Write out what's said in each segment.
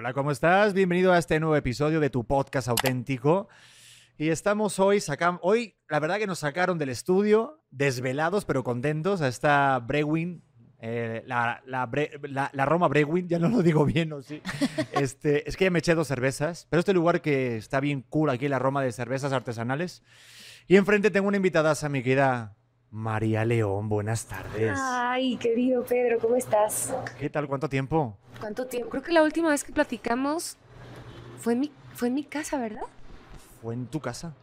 Hola, ¿cómo estás? Bienvenido a este nuevo episodio de tu podcast auténtico. Y estamos hoy, sacan, hoy la verdad que nos sacaron del estudio, desvelados pero contentos, a esta Brewin, eh, la, la, Bre- la- la Roma Brewin, ya no lo digo bien, ¿o sí? Este, es que ya me eché dos cervezas, pero este lugar que está bien cool aquí, la Roma de cervezas artesanales. Y enfrente tengo una invitada, mi querida María León. Buenas tardes. Ay, querido Pedro, ¿cómo estás? ¿Qué tal? ¿Cuánto tiempo? ¿Cuánto tiempo? Creo que la última vez que platicamos fue en mi, fue en mi casa, ¿verdad? ¿Fue en tu casa?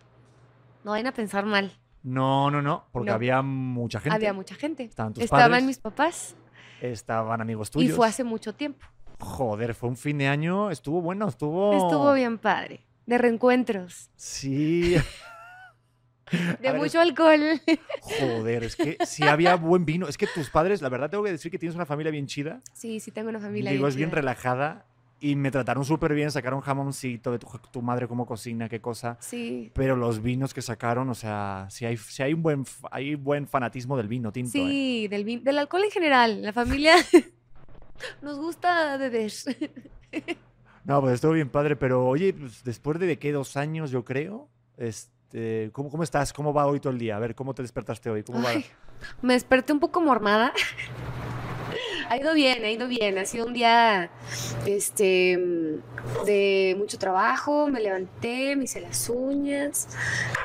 No vayan a pensar mal. No, no, no, porque No. había mucha gente. Había mucha gente. Estaban tus Estaban padres, mis papás estaban amigos tuyos. y fue hace mucho tiempo. Joder, fue un fin de año, estuvo bueno, estuvo... Estuvo bien padre. De reencuentros, Sí. de ver, mucho alcohol. Joder, es que sí había buen vino. Es que tus padres, la verdad tengo que decir que tienes una familia bien chida. Sí, sí, tengo una familia Digo, bien es bien chida. relajada y me trataron súper bien, sacaron jamoncito de tu, tu madre cómo cocina, qué cosa. Sí, Pero los vinos que sacaron, o sea, sí hay, sí hay un buen, hay buen fanatismo del vino tinto. ¿eh? sí, del, vin- del alcohol en general. La familia nos gusta beber. No, pues estuvo bien padre, pero oye, pues, después de, qué, dos años, yo creo, este, ¿cómo, ¿cómo estás? ¿Cómo va hoy todo el día? A ver, ¿cómo te despertaste hoy? ¿Cómo va? Me desperté un poco mormada. Ha ido bien, ha ido bien. Ha sido un día este, de mucho trabajo. Me levanté, me hice las uñas,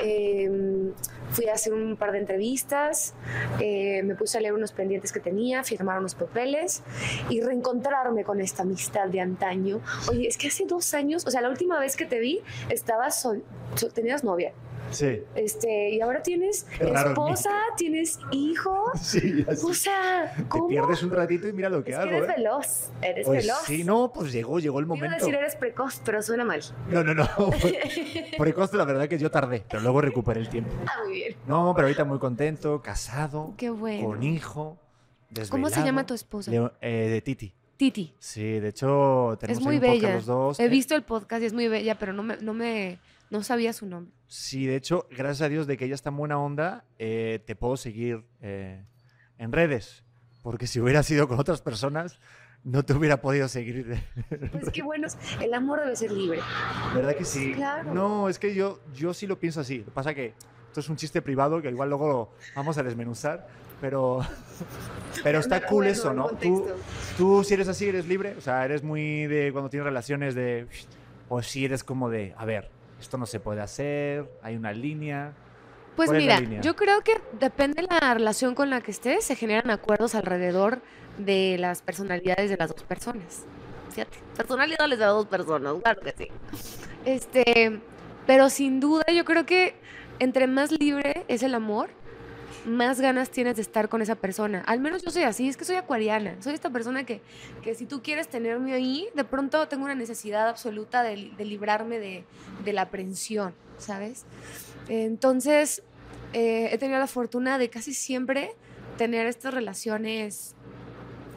em, fui a hacer un par de entrevistas, eh, me puse a leer unos pendientes que tenía, firmar unos papeles y reencontrarme con esta amistad de antaño. Oye, es que hace dos años, o sea, la última vez que te vi, estabas sol, sol- tenías novia. Sí. Este, y ahora tienes raro esposa, tienes hijo. Sí, así. O sea, Te ¿cómo? pierdes un ratito y mira lo que es hago, que eres ¿eh? veloz, eres Pues veloz. sí, no, pues llegó, llegó el momento. decir eres precoz, pero suena mal. No, no, no. Costo, la verdad que yo tardé, pero luego recuperé el tiempo. Ah, muy bien. No, pero ahorita muy contento, casado, Qué bueno. con hijo, ¿Cómo se llama tu esposa? Leo- eh, de Titi. Titi. Sí, de hecho, tenemos Es ahí muy un bella. los dos. He ¿eh? visto el podcast y es muy bella, pero no me, no me, no sabía su nombre. Sí, de hecho, gracias a Dios de que ella está en buena onda, eh, te puedo seguir eh, en redes. Porque si hubiera sido con otras personas, no te hubiera podido seguir. Pues qué bueno, el amor debe ser libre. ¿Verdad que sí? Claro. No, es que yo, yo sí lo pienso así. Lo que pasa que esto es un chiste privado que igual luego lo vamos a desmenuzar, pero, pero está cool eso, ¿no? Tú, tú si eres así, eres libre, o sea, eres muy de cuando tienes relaciones de... O si eres como de, a ver, esto no se puede hacer, hay una línea. Pues ¿Cuál es la mira, línea? yo creo que depende de la relación con la que estés, se generan acuerdos alrededor de las personalidades de las dos personas. Fíjate, personalidades de las dos personas, claro que sí. Este, pero sin duda yo creo que entre más libre es el amor, más ganas tienes de estar con esa persona. Al menos yo soy así, es que soy acuariana. Soy esta persona que, que si tú quieres tenerme ahí, de pronto tengo una necesidad absoluta de, de librarme de, de la aprensión, ¿sabes? Entonces, eh, he tenido la fortuna de casi siempre tener estas relaciones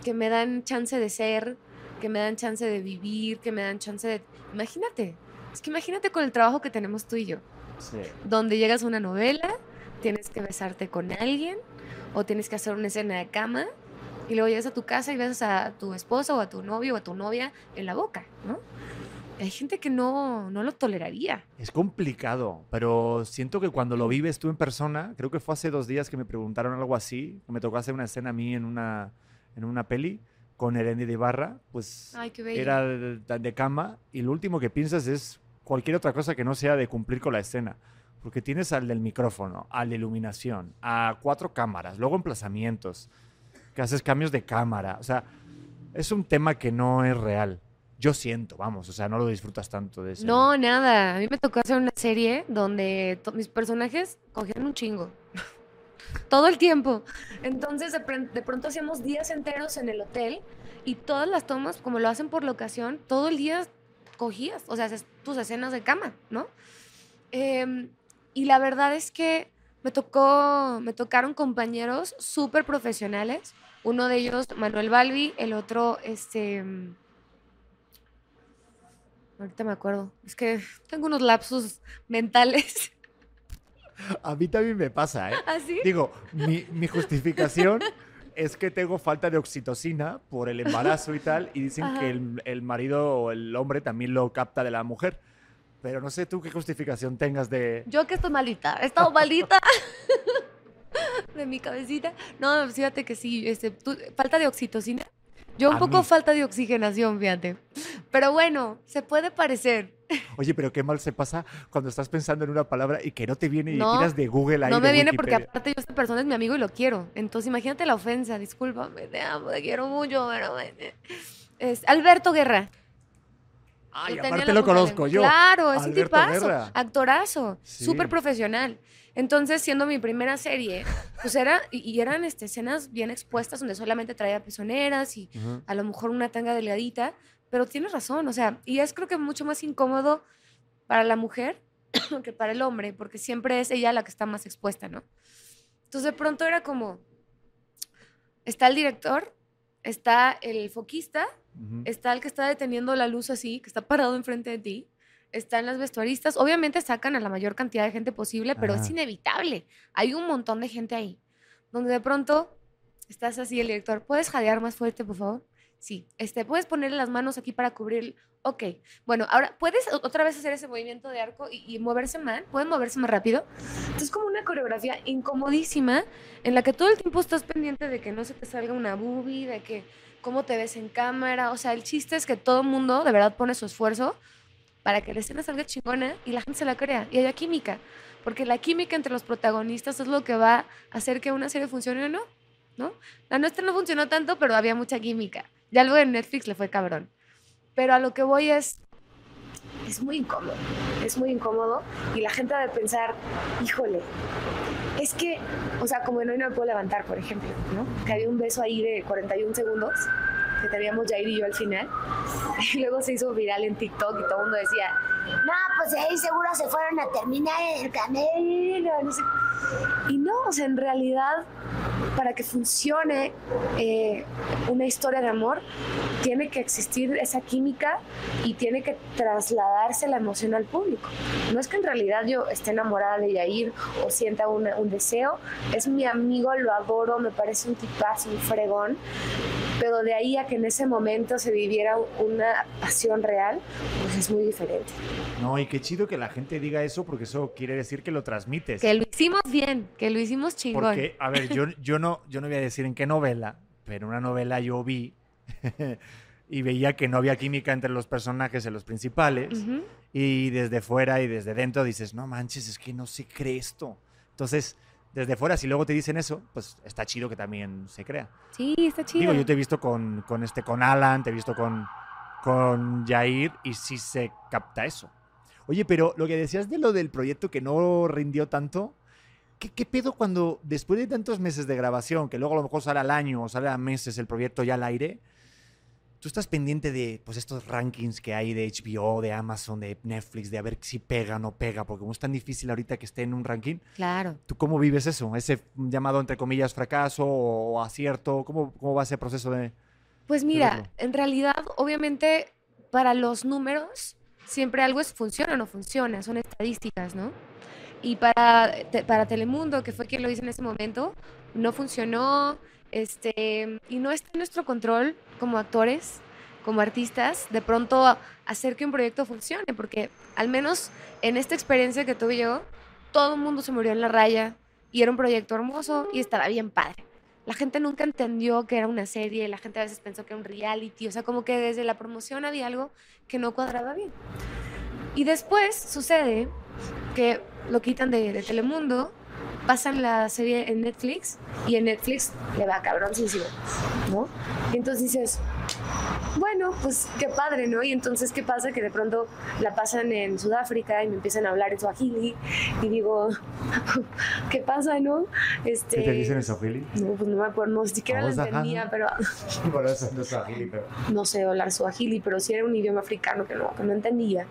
que me dan chance de ser, que me dan chance de vivir, que me dan chance de... Imagínate, es que imagínate con el trabajo que tenemos tú y yo Sí. donde llegas a una novela, tienes que besarte con alguien o tienes que hacer una escena de cama y luego llegas a tu casa y besas a tu esposa o a tu novio o a tu novia en la boca, ¿no? Hay gente que no, no lo toleraría. Es complicado, pero siento que cuando lo vives tú en persona, creo que fue hace dos días que me preguntaron algo así, me tocó hacer una escena a mí en una, en una peli con Erendi de Ibarra, pues Ay, era de, de- de cama y lo último que piensas es cualquier otra cosa que no sea de cumplir con la escena. Porque tienes al del micrófono, al de iluminación, a cuatro cámaras, luego emplazamientos, que haces cambios de cámara. O sea, es un tema que no es real. Yo siento, vamos, o sea, no lo disfrutas tanto de ese. No, nada. A mí me tocó hacer una serie donde mis personajes cogían un chingo. Todo el tiempo. Entonces, de, de pronto hacíamos días enteros en el hotel y todas las tomas, como lo hacen por locación, todo el día cogías, o sea, haces tus escenas de cama, ¿no? Em, y la verdad es que me tocó, me tocaron compañeros súper profesionales. Uno de ellos, Manuel Balbi, el otro, este. mm, Ahorita me acuerdo. Es que tengo unos lapsus mentales. A mí también me pasa, ¿eh? ¿Así? Digo, mi, mi justificación es que tengo falta de oxitocina por el embarazo y tal, y dicen Ajá. que el, el marido o el hombre también lo capta de la mujer. Pero no sé tú qué justificación tengas de... Yo que estoy malita, he estado malita de mi cabecita. No, fíjate que sí, este, tú- falta de oxitocina. Yo un A poco mí. falta de oxigenación, fíjate. Pero bueno, se puede parecer. Oye, pero qué mal se pasa cuando estás pensando en una palabra y que no te viene y No, tiras de Google ahí No me viene porque aparte yo esta persona es mi amigo y lo quiero. Entonces imagínate la ofensa, discúlpame, te amo, te quiero mucho, pero... Es Alberto Guerra. Ay, aparte lo conozco yo. Claro, es un Alberto tipazo, Guerra. actorazo, Sí. súper profesional. Entonces, siendo mi primera serie, pues era, y, eran este, escenas bien expuestas donde solamente traía pezoneras y Ujú. a lo mejor una tanga delgadita, pero tienes razón, o sea, y es creo que mucho más incómodo para la mujer que para el hombre, porque siempre es ella la que está más expuesta, ¿no? Entonces, de pronto era como, está el director, está el foquista, Está el que está deteniendo la luz así, que está parado enfrente de ti, están las vestuaristas, obviamente sacan a la mayor cantidad de gente posible, pero es inevitable, hay un montón de gente ahí, donde de pronto estás así, el director, ¿puedes jadear más fuerte, por favor? Sí, este, ¿puedes ponerle las manos aquí para cubrir? Ok, bueno, ahora, ¿puedes otra vez hacer ese movimiento de arco y, y moverse más? ¿Pueden moverse más rápido? Es como una coreografía incomodísima en la que todo el tiempo estás pendiente de que no se te salga una boobie, de que cómo te ves en cámara. O sea, el chiste es que todo el mundo de verdad pone su esfuerzo para que la escena salga chingona y la gente se la crea y haya química. Porque la química entre los protagonistas es lo que va a hacer que una serie funcione o no, ¿no? La nuestra no funcionó tanto, pero había mucha química. Ya luego en Netflix le fue cabrón. Pero a lo que voy es, es muy incómodo, es muy incómodo y la gente ha de pensar, híjole, es que, o sea, como en hoy no me puedo levantar, por ejemplo, ¿no? Que había un beso ahí de 41 segundos que teníamos Jair y yo al final. Y luego se hizo viral en TikTok y todo el mundo decía, No, pues de ahí seguro se fueron a terminar en el camino. No sé. Y no, o sea, en realidad, para que funcione eh, una historia de amor, tiene que existir esa química y tiene que trasladarse la emoción al público. No es que en realidad yo esté enamorada de Yair o sienta un deseo, es mi amigo, lo adoro, me parece un tipazo, un fregón, pero de ahí a que en ese momento se viviera una pasión real, pues es muy diferente. No, y qué chido que la gente diga eso porque eso quiere decir que lo transmites. Que lo hicimos bien, que lo hicimos chingón. Porque, a ver, yo, yo, no, yo no voy a decir en qué novela, pero una novela yo vi y veía que no había química entre los personajes, en los principales, y desde fuera y desde dentro dices, no manches, es que no se cree esto. Entonces, desde fuera, si luego te dicen eso, pues está chido que también se crea. Sí, está chido. Digo, yo te he visto con, con, este, con Alan, te he visto con, con Jair y sí se capta eso. Oye, pero lo que decías de lo del proyecto que no rindió tanto, ¿qué, qué pedo cuando después de tantos meses de grabación, que luego a lo mejor sale al año o sale a meses el proyecto ya al aire, tú estás pendiente de pues, estos rankings que hay de HBO, de Amazon, de Netflix, de a ver si pega o no pega, porque como es tan difícil ahorita que esté en un ranking, Claro. ¿tú cómo vives eso? Ese llamado entre comillas fracaso o acierto, ¿cómo, cómo va ese proceso de...? Pues mira, en realidad, obviamente, para los números, siempre algo es funciona o no funciona, son estadísticas, ¿no? Y para, te- para Telemundo, que fue quien lo hizo en ese momento, no funcionó, este, y no está en nuestro control como actores, como artistas, de pronto hacer que un proyecto funcione, porque al menos en esta experiencia que tuve yo, todo el mundo se murió en la raya y era un proyecto hermoso y estaba bien padre. La gente nunca entendió que era una serie, la gente a veces pensó que era un reality, o sea, como que desde la promoción había algo que no cuadraba bien. Y después sucede que lo quitan de, Telemundo, pasan la serie en Netflix y en Netflix le va cabroncísimo, ¿no? Y entonces dices, bueno, pues qué padre, ¿no? Y entonces, ¿qué pasa? Que de pronto la pasan en Sudáfrica y me empiezan a hablar en Swahili y digo, ¿qué pasa, no? Este, ¿Qué te dicen en Swahili? no, pues no me acuerdo, no siquiera lo entendía, pero Bueno, eso no es Swahili, pero... no sé hablar suajili, pero sí era un idioma africano que no, que no entendía.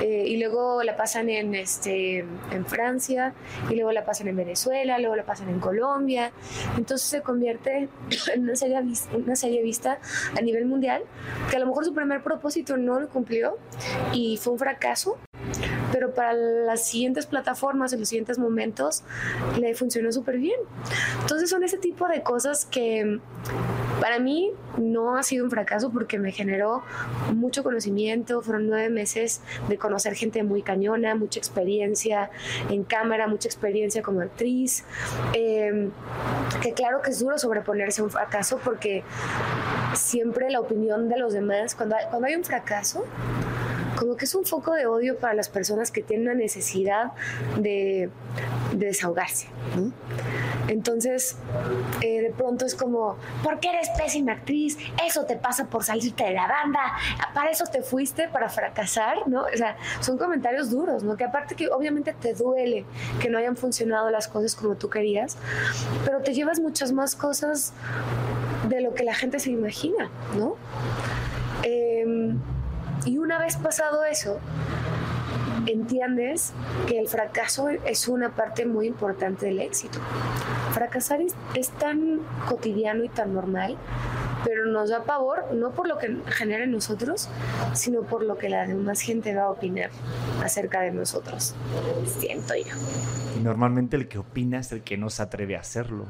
Eh, y luego la pasan en, este, en Francia, y luego la pasan en Venezuela, luego la pasan en Colombia. Entonces se convierte en una serie, una serie vista a nivel mundial, que a lo mejor su primer propósito no lo cumplió y fue un fracaso, pero para las siguientes plataformas, en los siguientes momentos, le funcionó súper bien. Entonces son ese tipo de cosas que para mí no ha sido un fracaso porque me generó mucho conocimiento, fueron nueve meses de conocer gente muy cañona, mucha experiencia en cámara, mucha experiencia como actriz, eh, que claro que es duro sobreponerse a un fracaso porque siempre la opinión de los demás, cuando hay, cuando hay un fracaso, como que es un foco de odio para las personas que tienen una necesidad de, de desahogarse. Entonces, eh, de pronto es como, ¿por qué eres pésima actriz? Eso te pasa por salirte de la banda, para eso te fuiste, para fracasar, ¿no? O sea, son comentarios duros, ¿no? Que aparte que obviamente te duele que no hayan funcionado las cosas como tú querías, pero te llevas muchas más cosas de lo que la gente se imagina, ¿no? Eh, y una vez pasado eso, entiendes que el fracaso es una parte muy importante del éxito. Fracasar es, es, tan cotidiano y tan normal, pero nos da pavor no por lo que genera en nosotros, sino por lo que la demás gente va a opinar acerca de nosotros. Siento yo. Y normalmente el que opina es el que no se atreve a hacerlo.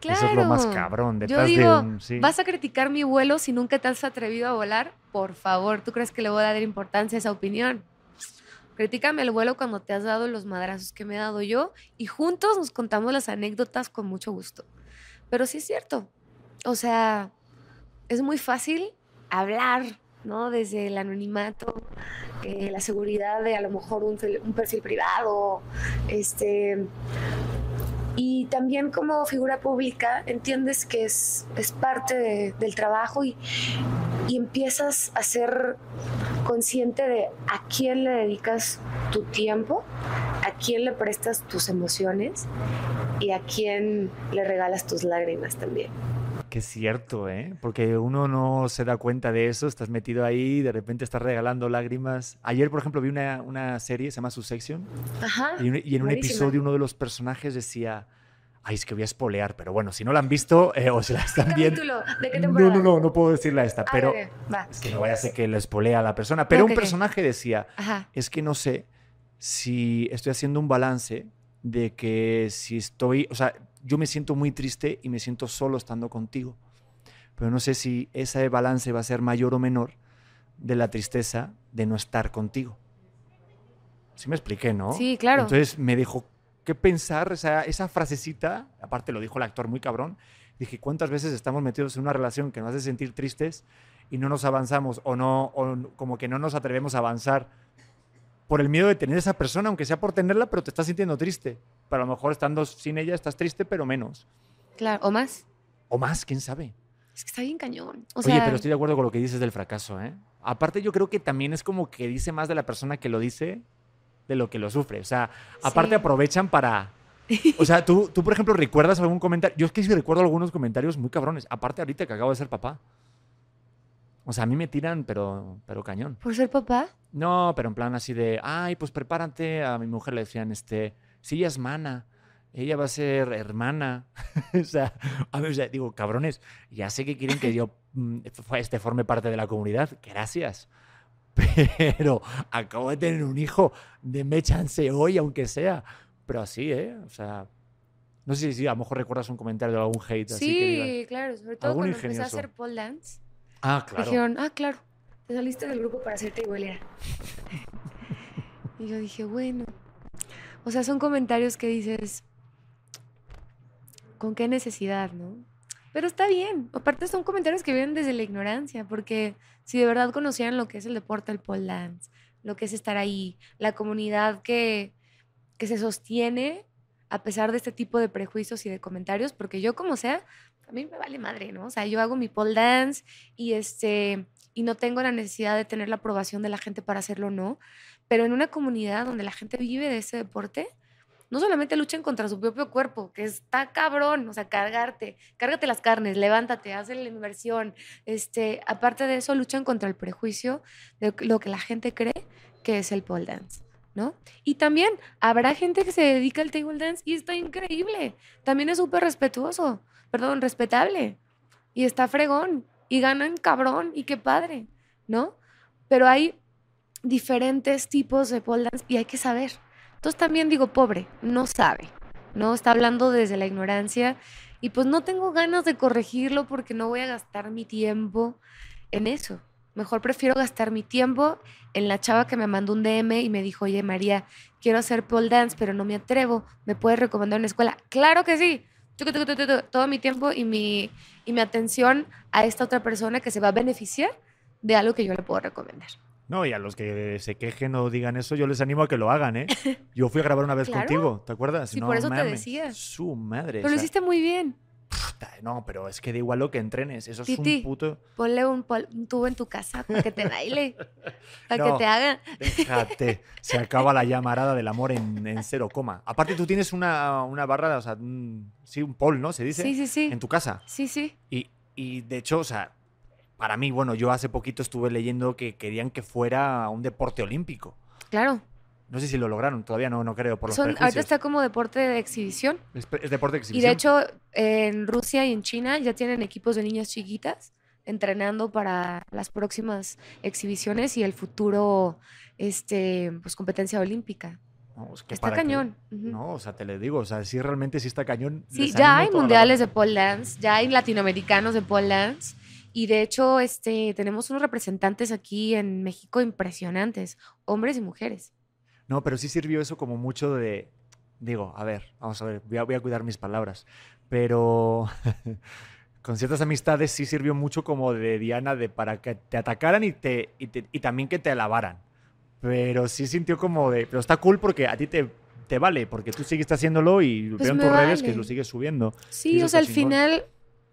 Claro. Eso es lo más cabrón. Yo digo, de un, sí. ¿vas a criticar mi vuelo si nunca te has atrevido a volar? Por favor, ¿tú crees que le voy a dar importancia a esa opinión? Critícame el vuelo cuando te has dado los madrazos que me he dado yo y juntos nos contamos las anécdotas con mucho gusto. Pero sí es cierto. O sea, es muy fácil hablar, ¿no? Desde el anonimato, eh, la seguridad de a lo mejor un, un perfil privado, este, y también como figura pública entiendes que es, es parte de, del trabajo y, y, empiezas a ser consciente de a quién le dedicas tu tiempo, a quién le prestas tus emociones y a quién le regalas tus lágrimas también. Que es cierto, ¿eh? Porque uno no se da cuenta de eso, estás metido ahí, de repente estás regalando lágrimas. Ayer, por ejemplo, vi una, una serie, se llama Ajá, y, y, en un episodio uno de los personajes decía, ay, es que voy a espolear, pero bueno, si no la han visto eh, o se la están ¿Qué viendo... ¿De qué No, temporada? no, no, no puedo decirla esta, Ah, pero bebé, es que no vaya a ser que lo espolea a la persona. Pero Ok, un personaje decía, Ajá. es que no sé si estoy haciendo un balance de que si estoy, o sea, yo me siento muy triste y me siento solo estando contigo, pero no sé si ese balance va a ser mayor o menor de la tristeza de no estar contigo. Sí me expliqué, ¿no? Sí, claro. Entonces me dejó qué pensar esa, esa frasecita, aparte lo dijo el actor muy cabrón, dije, ¿cuántas veces estamos metidos en una relación que nos hace sentir tristes y no nos avanzamos o no, o como que no nos atrevemos a avanzar por el miedo de tener esa persona, aunque sea por tenerla, pero te estás sintiendo triste. Pero a lo mejor estando sin ella estás triste, pero menos. Claro, o más. O más, quién sabe. Es que está bien cañón. O Oye, sea, pero estoy de acuerdo con lo que dices del fracaso, ¿eh? Aparte, yo creo que también es como que dice más de la persona que lo dice de lo que lo sufre. O sea, aparte Sí. aprovechan para. O sea, tú, tú, por ejemplo, recuerdas algún comentario. Yo es que sí recuerdo algunos comentarios muy cabrones. Aparte, ahorita que acabo de ser papá. O sea, a mí me tiran, pero, pero cañón. ¿Por ser papá? No, pero en plan así de, ay, pues prepárate. A mi mujer le decían, este, sí, ella es mana. Ella va a ser hermana. o sea, a mí, o sea, digo, cabrones, ya sé que quieren que yo mm, este, forme parte de la comunidad. Gracias. Pero acabo de tener un hijo. Denme chance hoy, aunque sea. Pero así, ¿eh? O sea, no sé si a lo mejor recuerdas un comentario de algún hate. así que digas, Sí, claro. Sobre todo cuando empecé a ingenioso. hacer pole dance. ah, claro. Dijeron, ah, claro, te saliste del grupo para hacerte igualera. y yo dije, bueno. O sea, son comentarios que dices, ¿con qué necesidad, no? Pero está bien. Aparte son comentarios que vienen desde la ignorancia, porque si de verdad conocieran lo que es el deporte, el pole dance, lo que es estar ahí, la comunidad que, que se sostiene a pesar de este tipo de prejuicios y de comentarios, porque yo como sea, a mí me vale madre, ¿no? O sea, yo hago mi pole dance y este y no tengo la necesidad de tener la aprobación de la gente para hacerlo, no. Pero en una comunidad donde la gente vive de ese deporte, no solamente luchan contra su propio cuerpo, que está cabrón, o sea, cargarte, cárgate las carnes, levántate, haz la inversión. Este, aparte de eso, luchan contra el prejuicio de lo que la gente cree que es el pole dance. ¿no? Y también habrá gente que se dedica al table dance y está increíble. También es súper respetuoso, perdón, respetable. Y está fregón. Y ganan cabrón. Y qué padre, ¿no? Pero hay diferentes tipos de pole dance y hay que saber. Entonces también digo, pobre, no sabe, ¿no? Está hablando desde la ignorancia y pues no tengo ganas de corregirlo porque no voy a gastar mi tiempo en eso. Mejor prefiero gastar mi tiempo en la chava que me mandó un DM y me dijo, oye María, quiero hacer pole dance, pero no me atrevo. ¿Me puedes recomendar una escuela? Claro que sí. Todo mi tiempo y mi, y mi atención a esta otra persona que se va a beneficiar de algo que yo le puedo recomendar. No, y a los que se quejen o digan eso, yo les animo a que lo hagan, ¿eh? Yo fui a grabar una vez Claro. contigo, ¿te acuerdas? Sí, por eso te decía. Su madre. Pero lo hiciste muy bien. No, pero es que da igual lo que entrenes. Eso es un puto. Ponle un, pol- un tubo en tu casa para que te baile, para que No. te haga. Déjate. Se acaba la llamarada del amor en, en cero coma. Aparte, tú tienes una, una barra, o sea, un, sí, un pole, ¿no? Se dice. Sí, sí, sí. En tu casa. Sí, sí. Y, y de hecho, o sea, para mí, bueno, yo hace poquito estuve leyendo que querían que fuera un deporte olímpico. Claro. No sé si lo lograron, todavía no, no creo, por los Son, ahorita está como deporte de exhibición. Es, es deporte de Y exhibición. de hecho, en Rusia y en China ya tienen equipos de niñas chiquitas entrenando para las próximas exhibiciones y el futuro, este, pues competencia olímpica. No, es que Está que- cañón. No, o sea, te le digo, o sea, sí realmente sí está cañón. Sí, ya hay mundiales de pole dance, ya hay latinoamericanos de pole dance. Y de hecho, este, tenemos unos representantes aquí en México impresionantes, hombres y mujeres. No, pero sí sirvió eso como mucho de. Digo, a ver, vamos a ver, voy a, voy a cuidar mis palabras. Pero con ciertas amistades sí sirvió mucho como de Diana de para que te atacaran y, te, y, te- y también que te alabaran. Pero sí sintió como de. Pero está cool porque a ti te, te vale, porque tú sigues haciéndolo y Pues veo en tus redes que vale. lo sigues subiendo. Sí, o sea, al final,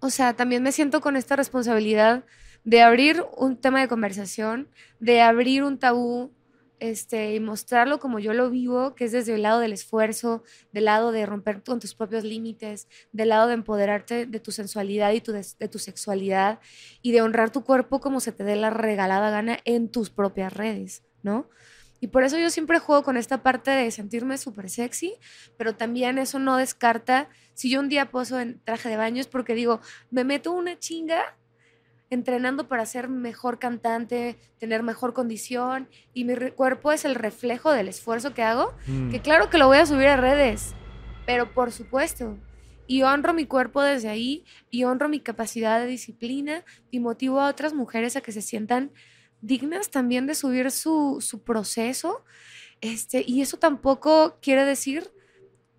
o sea, también me siento con esta responsabilidad de abrir un tema de conversación, de abrir un tabú, este, y mostrarlo como yo lo vivo, que es desde el lado del esfuerzo, del lado de romper con tus propios límites, del lado de empoderarte de tu sensualidad y tu des- de tu sexualidad y de honrar tu cuerpo como se te dé la regalada gana en tus propias redes, ¿no? Y por eso yo siempre juego con esta parte de sentirme súper sexy, pero también eso no descarta si yo un día poso en traje de baño es porque digo, me meto una chinga entrenando para ser mejor cantante, tener mejor condición y mi cuerpo es el reflejo del esfuerzo que hago, Mm. que claro que lo voy a subir a redes, pero por supuesto. Y honro mi cuerpo desde ahí y honro mi capacidad de disciplina y motivo a otras mujeres a que se sientan dignas también de subir su, su proceso. Este, y eso tampoco quiere decir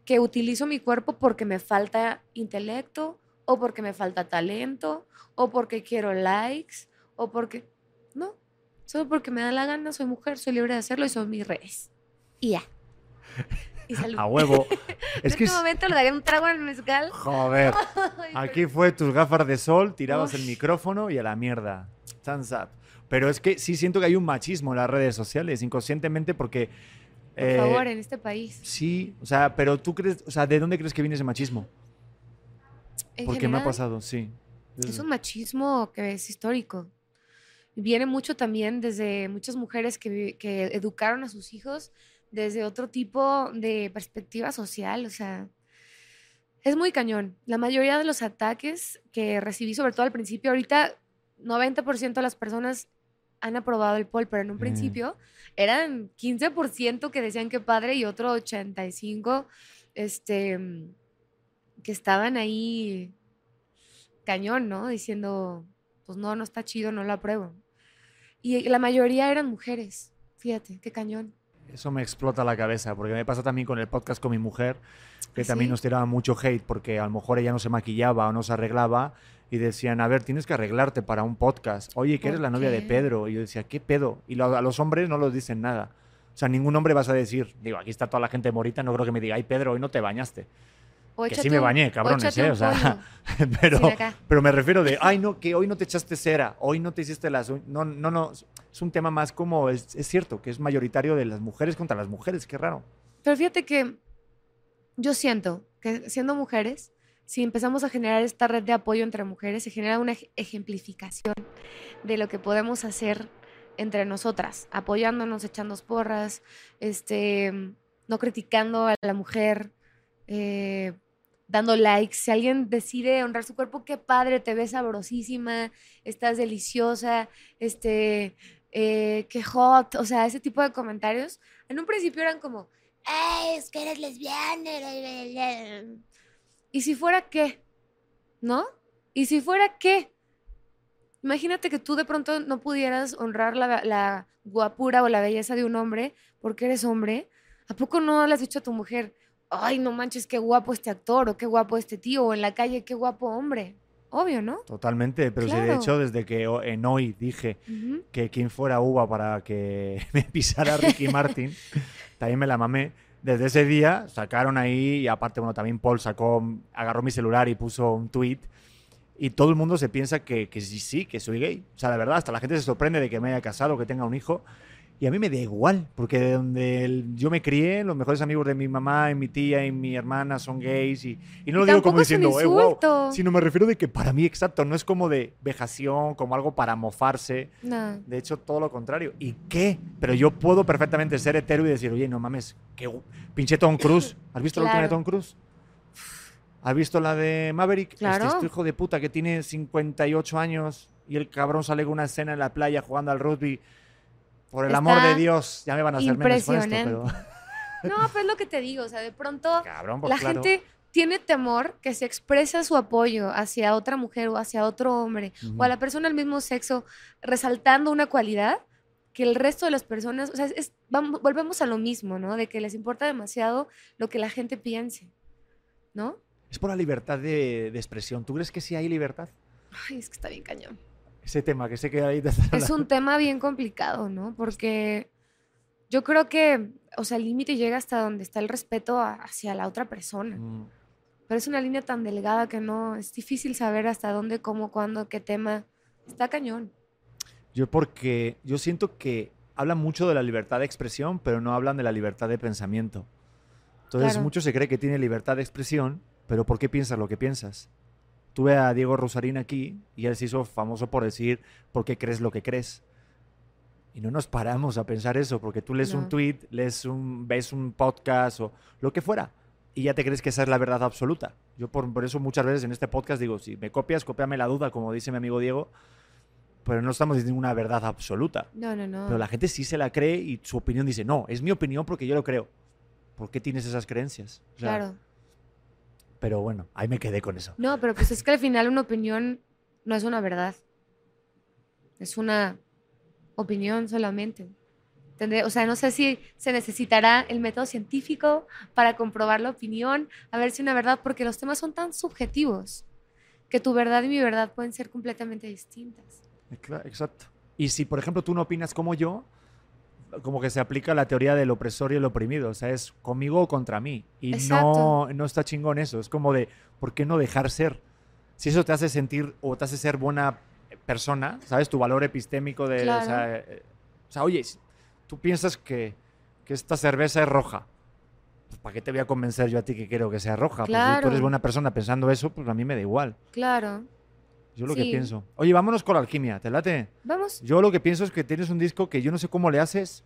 que utilizo mi cuerpo porque me falta intelecto o porque me falta talento o porque quiero likes o porque... No, solo porque me da la gana, soy mujer, soy libre de hacerlo y son mis redes. Y ya. Y salud. A huevo. en es que. este es- momento le daría un trago al mezcal. Joder. Ay, Aquí fue tus gafas de sol, tirabas el Ush. micrófono y a la mierda. Thumbs up. Pero es que sí siento que hay un machismo en las redes sociales, inconscientemente, porque. Por eh, favor, en este país. Sí, o sea, pero tú crees, o sea, ¿de dónde crees que viene ese machismo? En Porque me ha pasado, sí. Es un machismo que es histórico. Viene mucho también desde muchas mujeres que, que educaron a sus hijos desde otro tipo de perspectiva social. O sea, es muy cañón. La mayoría de los ataques que recibí, sobre todo al principio, ahorita 90% de las personas han aprobado el POL, pero en un Mm. principio eran 15% que decían que padre y otro 85% este, que estaban ahí cañón, ¿no? Diciendo, pues no, no está chido, no lo apruebo. Y la mayoría eran mujeres. Fíjate, qué cañón. Eso me explota la cabeza, porque me pasa también con el podcast con mi mujer, que ¿Ah, también nos tiraba mucho hate, porque a lo mejor ella no se maquillaba o no se arreglaba, y decían, a ver, tienes que arreglarte para un podcast. Oye, que eres ¿Por la novia de? Pedro. Y yo decía, ¿qué pedo? Y lo- a los hombres no los dicen nada. O sea, ningún hombre vas a decir, digo, aquí está toda la gente morita, no creo que me diga, ay, Pedro, hoy no te bañaste. O Que sí me bañé, o cabrones, échate ¿eh? O sea, pero, pero me refiero de, ay, no, que hoy no te echaste cera, hoy no te hiciste las uñ-". No, no, no. Es un tema más como, es, es cierto, que es mayoritario de las mujeres contra las mujeres, qué raro. Pero fíjate que yo siento que siendo mujeres, si empezamos a generar esta red de apoyo entre mujeres, se genera una ej- ejemplificación de lo que podemos hacer entre nosotras, apoyándonos, echando porras, este, no criticando a la mujer, eh, dando likes. Si alguien decide honrar su cuerpo, qué padre, te ves sabrosísima, estás deliciosa, este, eh, qué hot, o sea, ese tipo de comentarios. En un principio eran como, Ay, es que eres lesbiana. ¿Y si fuera qué? ¿No? ¿Y si fuera qué? Imagínate que tú de pronto no pudieras honrar la, la guapura o la belleza de un hombre porque eres hombre. ¿A poco no le has dicho a tu mujer, ay, no manches, qué guapo este actor o qué guapo este tío o en la calle, qué guapo hombre? Obvio, ¿no? Totalmente, pero si de Claro. hecho desde que en hoy dije que quien fuera uva para que me pisara Ricky Martin, también me la mamé. Desde ese día sacaron ahí, y aparte, bueno, también Paul sacó, agarró mi celular y puso un tweet. Y todo el mundo se piensa que, que sí, sí, que soy gay. O sea, la verdad, hasta la gente se sorprende de que me haya casado, que tenga un hijo. Y a mí me da igual, porque de donde el- yo me crié, los mejores amigos de mi mamá y mi tía y mi hermana son gays. Y, y no lo Y digo como diciendo, eh, wow, sino me refiero de que para mí, exacto, no es como de vejación, como algo para mofarse. No. De hecho, todo lo contrario. ¿Y qué? Pero yo puedo perfectamente ser hetero y decir, oye, no mames, qué pinche Tom Cruise. ¿Has visto la última de Claro. Tom Cruise? ¿Has visto la de Maverick? Claro. Este, este hijo de puta que tiene 58 años y el cabrón sale con una escena en la playa jugando al rugby. Por el amor de Dios, ya me van a hacer memes con esto, pero... No, pues es lo que te digo, o sea, de pronto Cabrón, pues la claro. gente tiene temor que se expresa su apoyo hacia otra mujer o hacia otro hombre o a la persona del mismo sexo resaltando una cualidad que el resto de las personas, o sea, es, vamos- volvemos a lo mismo, ¿no? De que les importa demasiado lo que la gente piense, ¿no? Es por la libertad de, de expresión. ¿Tú crees que sí hay libertad? Ay, es que está bien cañón. Ese tema que sé que ahí Es un tema bien complicado, ¿no? Porque yo creo que, o sea, el límite llega hasta donde está el respeto a- hacia la otra persona. Mm. Pero es una línea tan delgada que no, es difícil saber hasta dónde, cómo, cuándo, qué tema. Está cañón. Yo porque yo siento que hablan mucho de la libertad de expresión, pero no hablan de la libertad de pensamiento. Entonces Claro. mucho se cree que tiene libertad de expresión, pero ¿por qué piensas lo que piensas? Tuve a Diego Rosarín aquí y él se hizo famoso por decir ¿por qué crees lo que crees? Y no nos paramos a pensar eso, porque tú lees un tweet, lees un, ves un podcast o lo que fuera, y ya te crees que esa es la verdad absoluta. Yo por, por eso muchas veces en este podcast digo, si me copias, cópiame la duda, como dice mi amigo Diego, pero no estamos diciendo una verdad absoluta. No, no, no. Pero la gente sí se la cree y su opinión dice, no, es mi opinión porque yo lo creo. ¿Por qué tienes esas creencias? O sea, Claro. Pero bueno, ahí me quedé con eso. No, pero pues es que al final una opinión no es una verdad. Es una opinión solamente. Tendré- o sea, no sé si se necesitará el método científico para comprobar la opinión, a ver si una verdad, porque los temas son tan subjetivos que tu verdad y mi verdad pueden ser completamente distintas. Exacto. Y si, por ejemplo, tú no opinas como yo, como que se aplica la teoría del opresor y el oprimido. O sea, es conmigo o contra mí. Y no, Exacto. no está chingón eso. Es como de, ¿por qué no dejar ser? Si eso te hace sentir o te hace ser buena persona, ¿sabes? Tu valor epistémico de... O, Claro. sea, eh, o sea, oye, tú piensas que, que esta cerveza es roja. Pues, ¿Para qué te voy a convencer yo a ti que quiero que sea roja? Pues, si tú Claro. eres buena persona pensando eso, pues a mí me da igual. Claro. Yo lo que Sí. pienso. Oye, vámonos con la alquimia, ¿te late? Vamos. Yo lo que pienso es que tienes un disco que yo no sé cómo le haces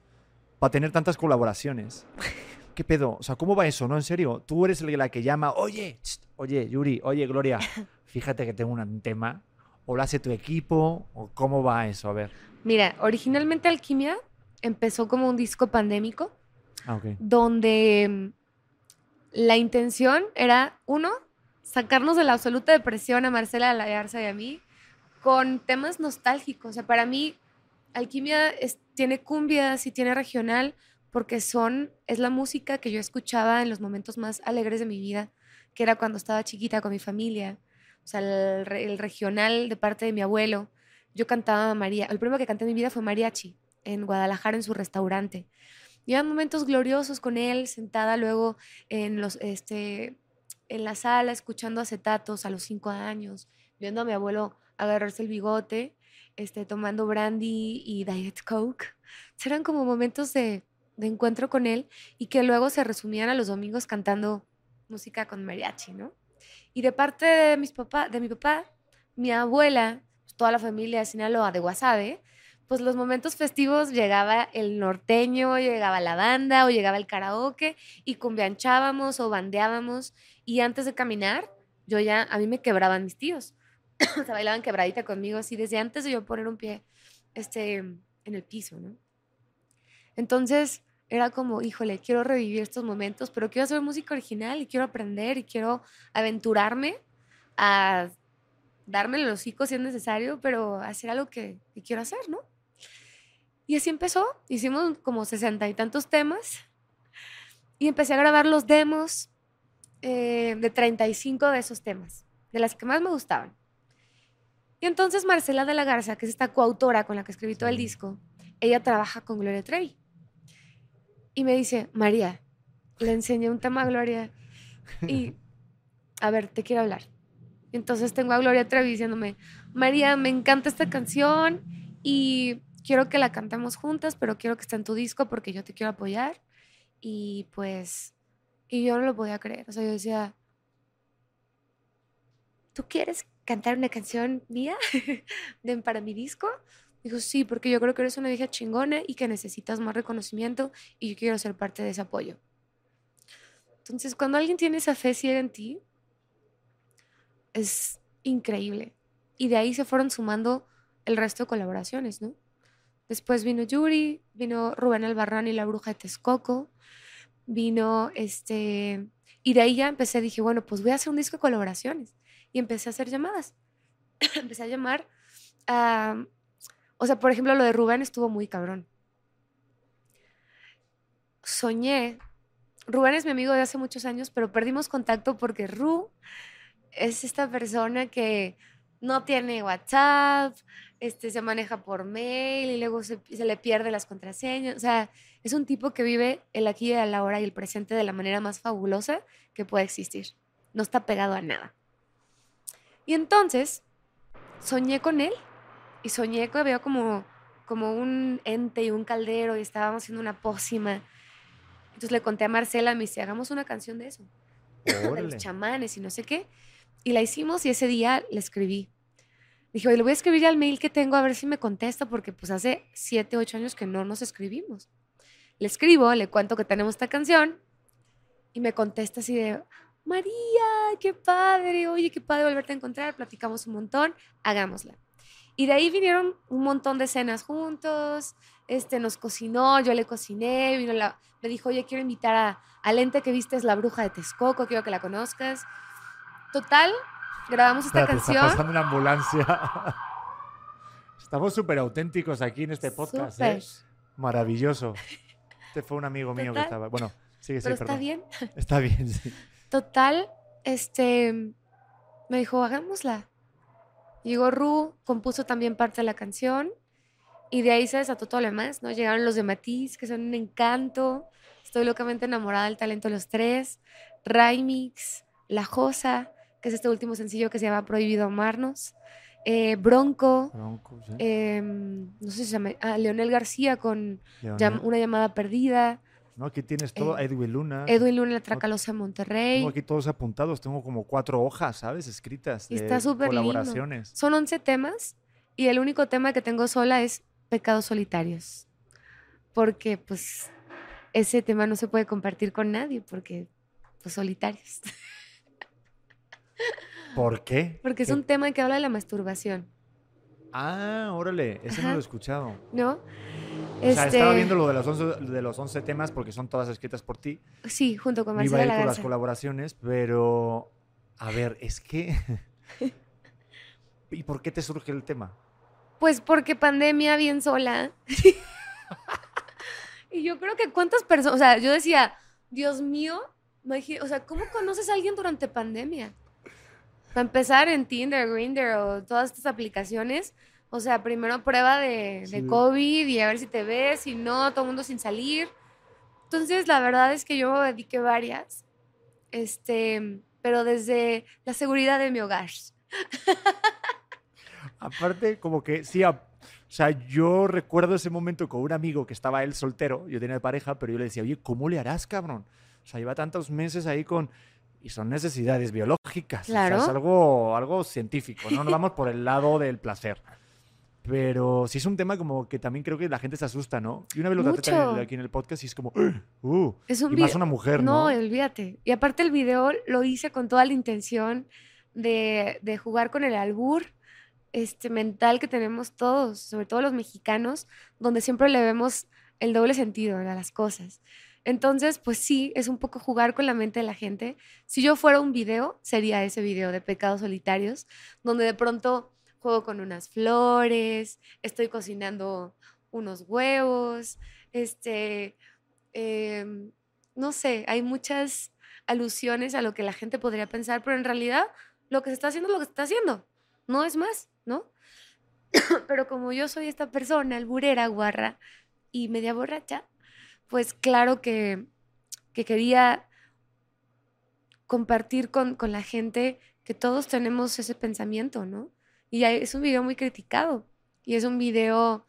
para tener tantas colaboraciones. ¿Qué pedo? O sea, ¿cómo va eso? ¿No? En serio, tú eres la que llama, oye, oye, Yuri, oye, Gloria, fíjate que tengo un tema. ¿O lo hace tu equipo? ¿O cómo va eso? A ver. Mira, originalmente Alquimia empezó como un disco pandémico Ah, ok. donde mm, la intención era, uno, sacarnos de la absoluta depresión a Marcela Galarza y a mí con temas nostálgicos. O sea, para mí, Alquimia tiene cumbias y tiene regional porque son, es la música que yo escuchaba en los momentos más alegres de mi vida, que era cuando estaba chiquita con mi familia. O sea, el regional de parte de mi abuelo. Yo cantaba María, el primero que canté en mi vida fue Mariachi, en Guadalajara, en su restaurante. Y eran momentos gloriosos con él, sentada luego en, los, este, en la sala, escuchando acetatos a los cinco años, viendo a mi abuelo agarrarse el bigote, este, tomando brandy y Diet Coke. Eran como momentos de, de encuentro con él y que luego se resumían a los domingos cantando música con mariachi, ¿no? Y de parte de, mis papá, de mi papá, mi abuela, pues, toda la familia de Sinaloa, de Guasave, pues los momentos festivos llegaba el norteño, llegaba la banda o llegaba el karaoke y cumbianchábamos o bandeábamos y antes de caminar, yo ya, a mí me quebraban mis tíos. o sea, bailaban quebradita conmigo así desde antes de yo poner un pie este, en el piso, ¿no? Entonces era como, híjole, quiero revivir estos momentos, pero quiero hacer música original y quiero aprender y quiero aventurarme a darme los hocico si es necesario, pero hacer algo que, que quiero hacer, ¿no? Y así empezó. Hicimos como sesenta y tantos temas y empecé a grabar los demos eh, de 35 de esos temas, de las que más me gustaban. Y entonces Marcela de la Garza, que es esta coautora con la que escribí todo el disco, ella trabaja con Gloria Trevi. Y me dice, María, le enseñé un tema a Gloria y, a ver, te quiero hablar. Y entonces tengo a Gloria Trevi diciéndome, María, me encanta esta canción y quiero que la cantemos juntas, pero quiero que esté en tu disco porque yo te quiero apoyar. Y pues, y yo no lo podía creer. O sea, yo decía, ¿tú quieres cantar una canción mía de, para mi disco? Dijo, sí, porque yo creo que eres una vieja chingona y que necesitas más reconocimiento y yo quiero ser parte de ese apoyo. Entonces, cuando alguien tiene esa fe ciega en ti, es increíble. Y de ahí se fueron sumando el resto de colaboraciones, ¿no? Después vino Yuri, vino Rubén Albarrán y la bruja de Texcoco, vino este... Y de ahí ya empecé, dije, bueno, pues voy a hacer un disco de colaboraciones. Y empecé a hacer llamadas. empecé a llamar. O sea, por ejemplo, lo de Rubén estuvo muy cabrón. Soñé. Rubén es mi amigo de hace muchos años, pero perdimos contacto porque Ru es esta persona que no tiene WhatsApp, este, se maneja por mail y luego se, se le pierde las contraseñas. O sea, es un tipo que vive el aquí y el ahora y el presente de la manera más fabulosa que puede existir. No está pegado a nada. Y entonces soñé con él y soñé que había como, como un ente y un caldero y estábamos haciendo una pócima. Entonces le conté a Marcela, me dice, hagamos una canción de eso, de los chamanes y no sé qué. Y la hicimos y ese día le escribí. Dije, oye, le voy a escribir al mail que tengo a ver si me contesta, porque pues hace siete, ocho años que no nos escribimos. Le escribo, le cuento que tenemos esta canción y me contesta así de, María, qué padre, oye, qué padre volverte a encontrar, platicamos un montón, hagámosla. Y de ahí vinieron un montón de cenas juntos, este, nos cocinó, yo le cociné, vino la, me dijo, oye, quiero invitar a, al ente que viste es la bruja de Texcoco, quiero que la conozcas. Total, grabamos esta Espérate, está canción. pasando una ambulancia. Estamos súper auténticos aquí en este podcast, ¿eh? Maravilloso. Este fue un amigo mío que Total. estaba. Bueno, sigue, sí, Pero está bien. Está bien, sí. Total, este, me dijo, hagámosla. Llegó Ru, compuso también parte de la canción y de ahí se desató todo lo demás, ¿no? Llegaron los de Matiz, que son un encanto. Estoy locamente enamorada del talento de los tres. Raimix, La Josa, que es este último sencillo que se llama Prohibido Amarnos. Eh, Bronco, Bronco, sí. em, no sé si se llama, ah, Leonel García con Leonel. Una llamada perdida. No, aquí tienes todo. eh, Edwin Luna. Edwin Luna, La Tracalosa de Monterrey. Tengo aquí todos apuntados. Tengo como cuatro hojas, ¿sabes? Escritas. Y de está súper lindo. Colaboraciones. Son 11 temas y el único tema que tengo sola es Pecados Solitarios. Porque pues ese tema no se puede compartir con nadie porque pues solitarios. ¿Por qué? Porque es ¿Qué- un tema que habla de la masturbación, Ah, órale. Ese no lo he escuchado. ¿no? O sea, estaba viendo lo de los 11, de los 11 temas porque son todas escritas por ti. Sí, junto con Me iba a Marcela ir con las colaboraciones, pero a ver, es que ¿Y por qué te surge el tema? Pues porque pandemia bien sola. y yo creo que cuántas personas, o sea, yo decía, Dios mío, o sea, ¿cómo conoces a alguien durante pandemia? Para empezar en Tinder, Grindr o todas estas aplicaciones, o sea, primero prueba de, de Sí. COVID y a ver si te ves, si no, todo el mundo sin salir. Entonces, la verdad es que yo me dediqué varias, este, pero desde la seguridad de mi hogar. Aparte, como que sí, a- o sea, yo recuerdo ese momento con un amigo que estaba él soltero, yo tenía pareja, pero yo le decía, oye, ¿cómo le harás, cabrón? O sea, lleva tantos meses ahí con... Y son necesidades biológicas. o sea, Claro. es algo, algo científico, no nos vamos por el lado del placer. Pero sí es un tema como que también creo que la gente se asusta, ¿no? Y una vez lo traté aquí en el podcast y es como, uh, Es un y más una mujer, No, ¿no? olvídate. Y aparte el video lo hice con toda la intención de, de jugar con el albur, este, mental que tenemos todos, sobre todo los mexicanos, donde siempre le vemos el doble sentido a las cosas. Entonces, pues sí, es un poco jugar con la mente de la gente. Si yo fuera un video, sería ese video de pecados solitarios, donde de pronto juego con unas flores, estoy cocinando unos huevos, este, em, no sé, hay muchas alusiones a lo que la gente podría pensar, pero en realidad lo que se está haciendo es lo que se está haciendo, no es más, ¿no? pero como yo soy esta persona, alburera, guarra y media borracha, pues claro que, que quería compartir con, con, la gente que todos tenemos ese pensamiento, ¿no? Y es un video muy criticado y es un video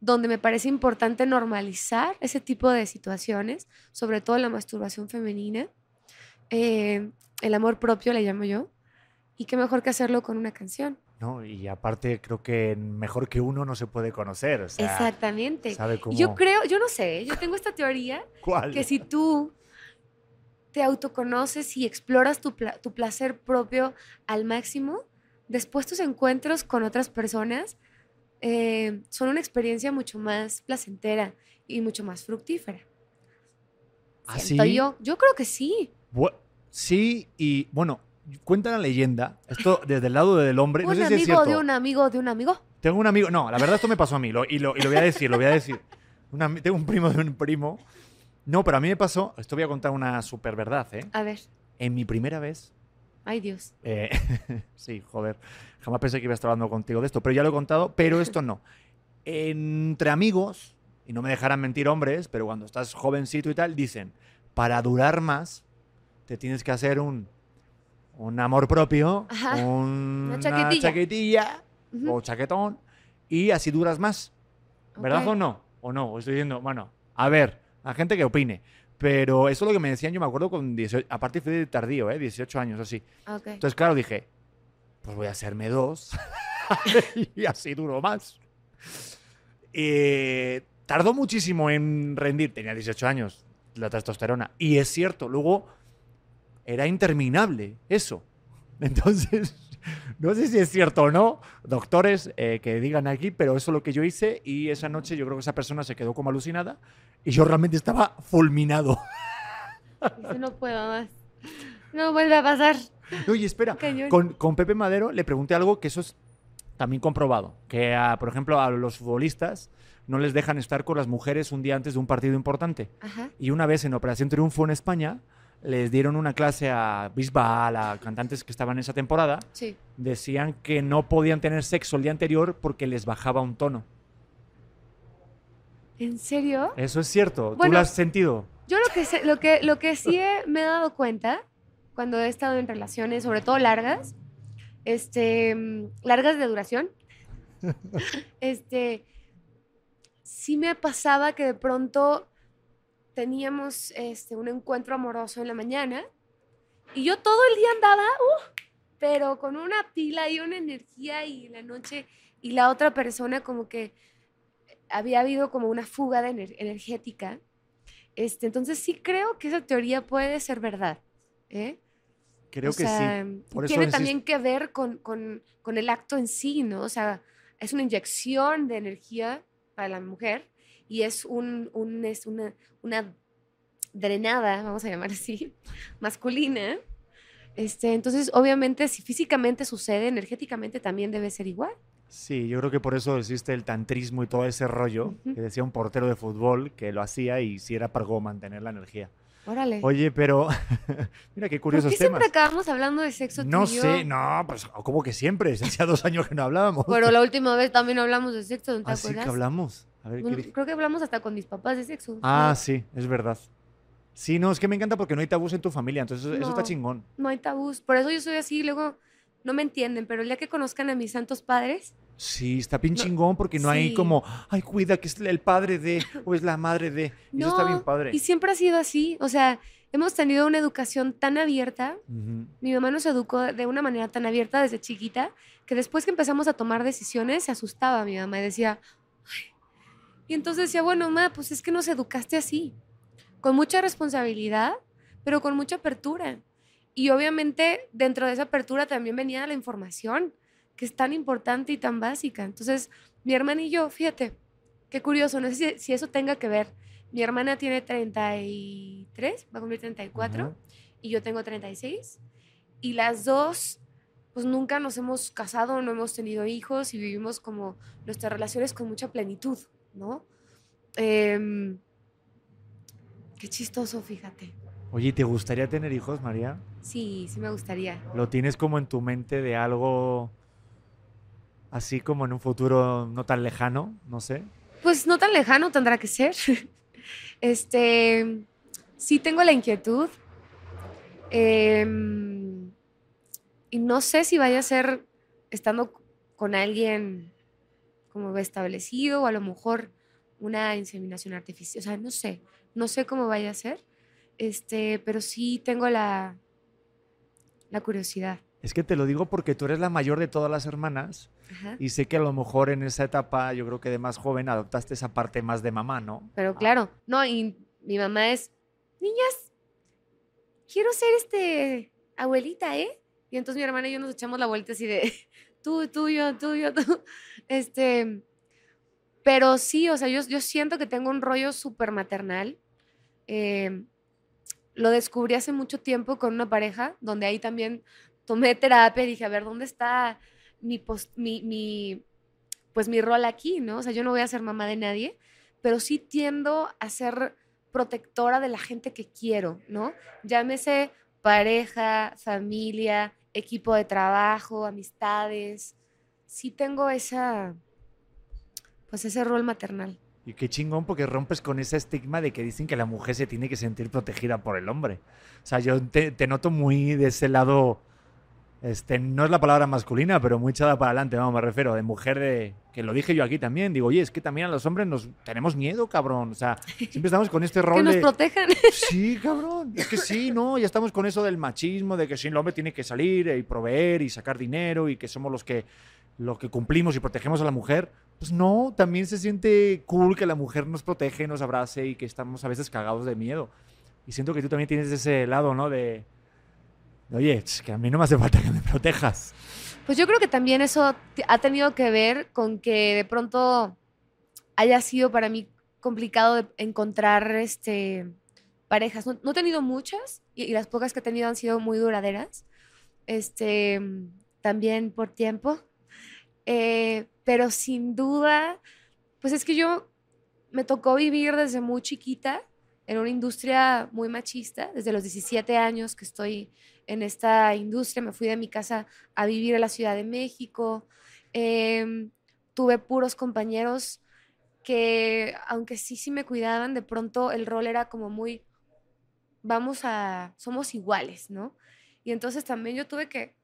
donde me parece importante normalizar ese tipo de situaciones, sobre todo la masturbación femenina, eh, el amor propio le llamo yo, y qué mejor que hacerlo con una canción. No, y aparte creo que mejor que uno no se puede conocer. Exactamente. Yo creo, yo no sé, yo tengo esta teoría que si tú te autoconoces y exploras tu, tu placer propio al máximo, después tus encuentros con otras personas eh, son una experiencia mucho más placentera y mucho más fructífera. ¿Ah, sí? Yo, yo creo que sí. sí, y bueno, cuenta la leyenda, esto desde el lado del hombre. Un no amigo de un amigo de un amigo. Tengo un amigo, no, la verdad esto me pasó a mí, y, lo, voy a decir, lo voy a decir. tengo un primo de un primo. No, pero a mí me pasó, esto voy a contar una super verdad, ¿eh? A ver. En mi primera vez. Ay, Dios. Eh, sí, joder. Jamás pensé que iba a estar hablando contigo de esto, pero ya lo he contado, pero esto no. Entre amigos, y no me dejarán mentir hombres, pero cuando estás jovencito y tal, dicen, para durar más, te tienes que hacer un un amor propio, una, chaquetilla, o chaquetón, y así duras más. ¿Verdad o no? ¿O no? Estoy diciendo, bueno, a ver, a gente que opine. Pero eso es lo que me decían, yo me acuerdo con 18, aparte fui de tardío, ¿eh? 18 años, así. Entonces, claro, dije, pues voy a hacerme dos y así duro más. Eh, tardó muchísimo en rendir, tenía 18 años, la testosterona. Y es cierto, luego era interminable eso. Entonces, no sé si es cierto o no, doctores eh, que digan aquí, pero eso es lo que yo hice y esa noche yo creo que esa persona se quedó como alucinada y yo realmente estaba fulminado. no puedo más. No vuelve a pasar. Oye, espera, con, con, Pepe Madero le pregunté algo que eso es también comprobado, que por ejemplo a los futbolistas no les dejan estar con las mujeres un día antes de un partido importante. Y una vez en Operación Triunfo en España, les dieron una clase a Bisbal, a cantantes que estaban en esa temporada, sí. decían que no podían tener sexo el día anterior porque les bajaba un tono. ¿En serio? Eso es cierto. ¿Tú lo has sentido? Yo lo que, lo que, lo que sí me he dado cuenta cuando he estado en relaciones, sobre todo largas, este, largas de duración, este, sí me pasaba que de pronto teníamos este, un encuentro amoroso en la mañana y yo todo el día andaba, uh, pero con una pila y una energía y la noche y la otra persona como que había habido como una fuga de energética. Este, entonces sí creo que esa teoría puede ser verdad. ¿eh? Creo que sí. tiene también que ver con, con, con, el acto en sí, ¿no? O sea, es una inyección de energía para la mujer y es, un, un, es una, una drenada, vamos a llamar así, masculina. Este, entonces, obviamente, si físicamente sucede, energéticamente también debe ser igual. Sí, yo creo que por eso existe el tantrismo y todo ese rollo, que decía un portero de fútbol que lo hacía y si era para mantener la energía. Órale. Oye, pero mira qué curiosos ¿Por qué siempre acabamos hablando de sexo? No sé, no, pues como que siempre, hacía dos años que no hablábamos. Pero la última vez también hablamos de sexo, ¿no te ¿Ah, sí que hablamos? Creo que hablamos hasta con mis papás de sexo. Ah, sí, es verdad. Sí, no, es que me encanta porque no hay tabús en tu familia, entonces eso está chingón. No hay tabús, por eso yo soy así, luego no me entienden, pero el día que conozcan a mis santos padres. Sí, está bien chingón porque no hay como, ay, cuida que es el padre de o es la madre de. eso está bien padre. Y siempre ha sido así, o sea, hemos tenido una educación tan abierta. Mi mamá nos educó de una manera tan abierta desde chiquita que después que empezamos a tomar decisiones se asustaba mi mamá y decía, ay, y entonces decía, bueno, ma, pues es que nos educaste así, con mucha responsabilidad, pero con mucha apertura. Y obviamente dentro de esa apertura también venía la información que es tan importante y tan básica. Entonces, mi hermana y yo, fíjate, qué curioso, no sé si, si eso tenga que ver. Mi hermana tiene 33, va a cumplir 34, Ujú. y yo tengo 36. Y las dos, pues nunca nos hemos casado, no hemos tenido hijos y vivimos como nuestras relaciones con mucha plenitud, ¿no? Em, qué chistoso, fíjate. Oye, ¿te gustaría tener hijos, María? Sí, sí me gustaría. ¿Lo tienes como en tu mente de algo así como en un futuro no tan lejano? No sé. Pues no tan lejano tendrá que ser. Este, sí tengo la inquietud. em, y no sé si vaya a ser estando con alguien como establecido o a lo mejor una inseminación artificial. O sea, no sé. No sé cómo vaya a ser. Este, pero sí tengo la, la curiosidad. Es que te lo digo porque tú eres la mayor de todas las hermanas Ajá. y sé que a lo mejor en esa etapa, yo creo que de más joven, adoptaste esa parte más de mamá, ¿no? Pero claro, no, y mi mamá es, niñas, quiero ser este abuelita, ¿eh? Y entonces mi hermana y yo nos echamos la vuelta así de tú, tú, yo, tú, yo, tú. Este, pero sí, o sea, yo, yo siento que tengo un rollo súper maternal. Eh, lo descubrí hace mucho tiempo con una pareja, donde ahí también tomé terapia y dije, a ver, ¿dónde está mi, pos- mi, mi, pues mi rol aquí, ¿no? O sea, yo no voy a ser mamá de nadie, pero sí tiendo a ser protectora de la gente que quiero, ¿no? Llámese pareja, familia, equipo de trabajo, amistades. Sí tengo esa, pues ese rol maternal. Y qué chingón porque rompes con ese estigma de que dicen que la mujer se tiene que sentir protegida por el hombre. O sea, yo te, te noto muy de ese lado, este, no es la palabra masculina, pero muy echada para adelante, vamos, me refiero, de mujer de, que lo dije yo aquí también, digo, oye, es que también a los hombres nos tenemos miedo, cabrón. O sea, siempre estamos con este Que rol nos de... protejan. Sí, cabrón. Es que sí, ¿no? Ya estamos con eso del machismo, de que sí, el hombre tiene que salir y proveer y sacar dinero y que somos los que, lo que cumplimos y protegemos a la mujer. Pues no, también se siente cool que la mujer nos protege, nos abrace y que estamos a veces cagados de miedo. Y siento que tú también tienes ese lado, ¿no? De, oye, que a mí no me hace falta que me protejas. Pues yo creo que también eso ha tenido que ver con que de pronto haya sido para mí complicado encontrar este, parejas. No, he tenido muchas y, y las pocas que he tenido han sido muy duraderas. Este, también por tiempo. Eh, pero sin duda, pues es que yo me tocó vivir desde muy chiquita en una industria muy machista. Desde los 17 años que estoy en esta industria, me fui de mi casa a vivir a la Ciudad de México. Em, tuve puros compañeros que, aunque sí, sí me cuidaban, de pronto el rol era como muy, vamos a, somos iguales, ¿no? Y entonces también yo tuve que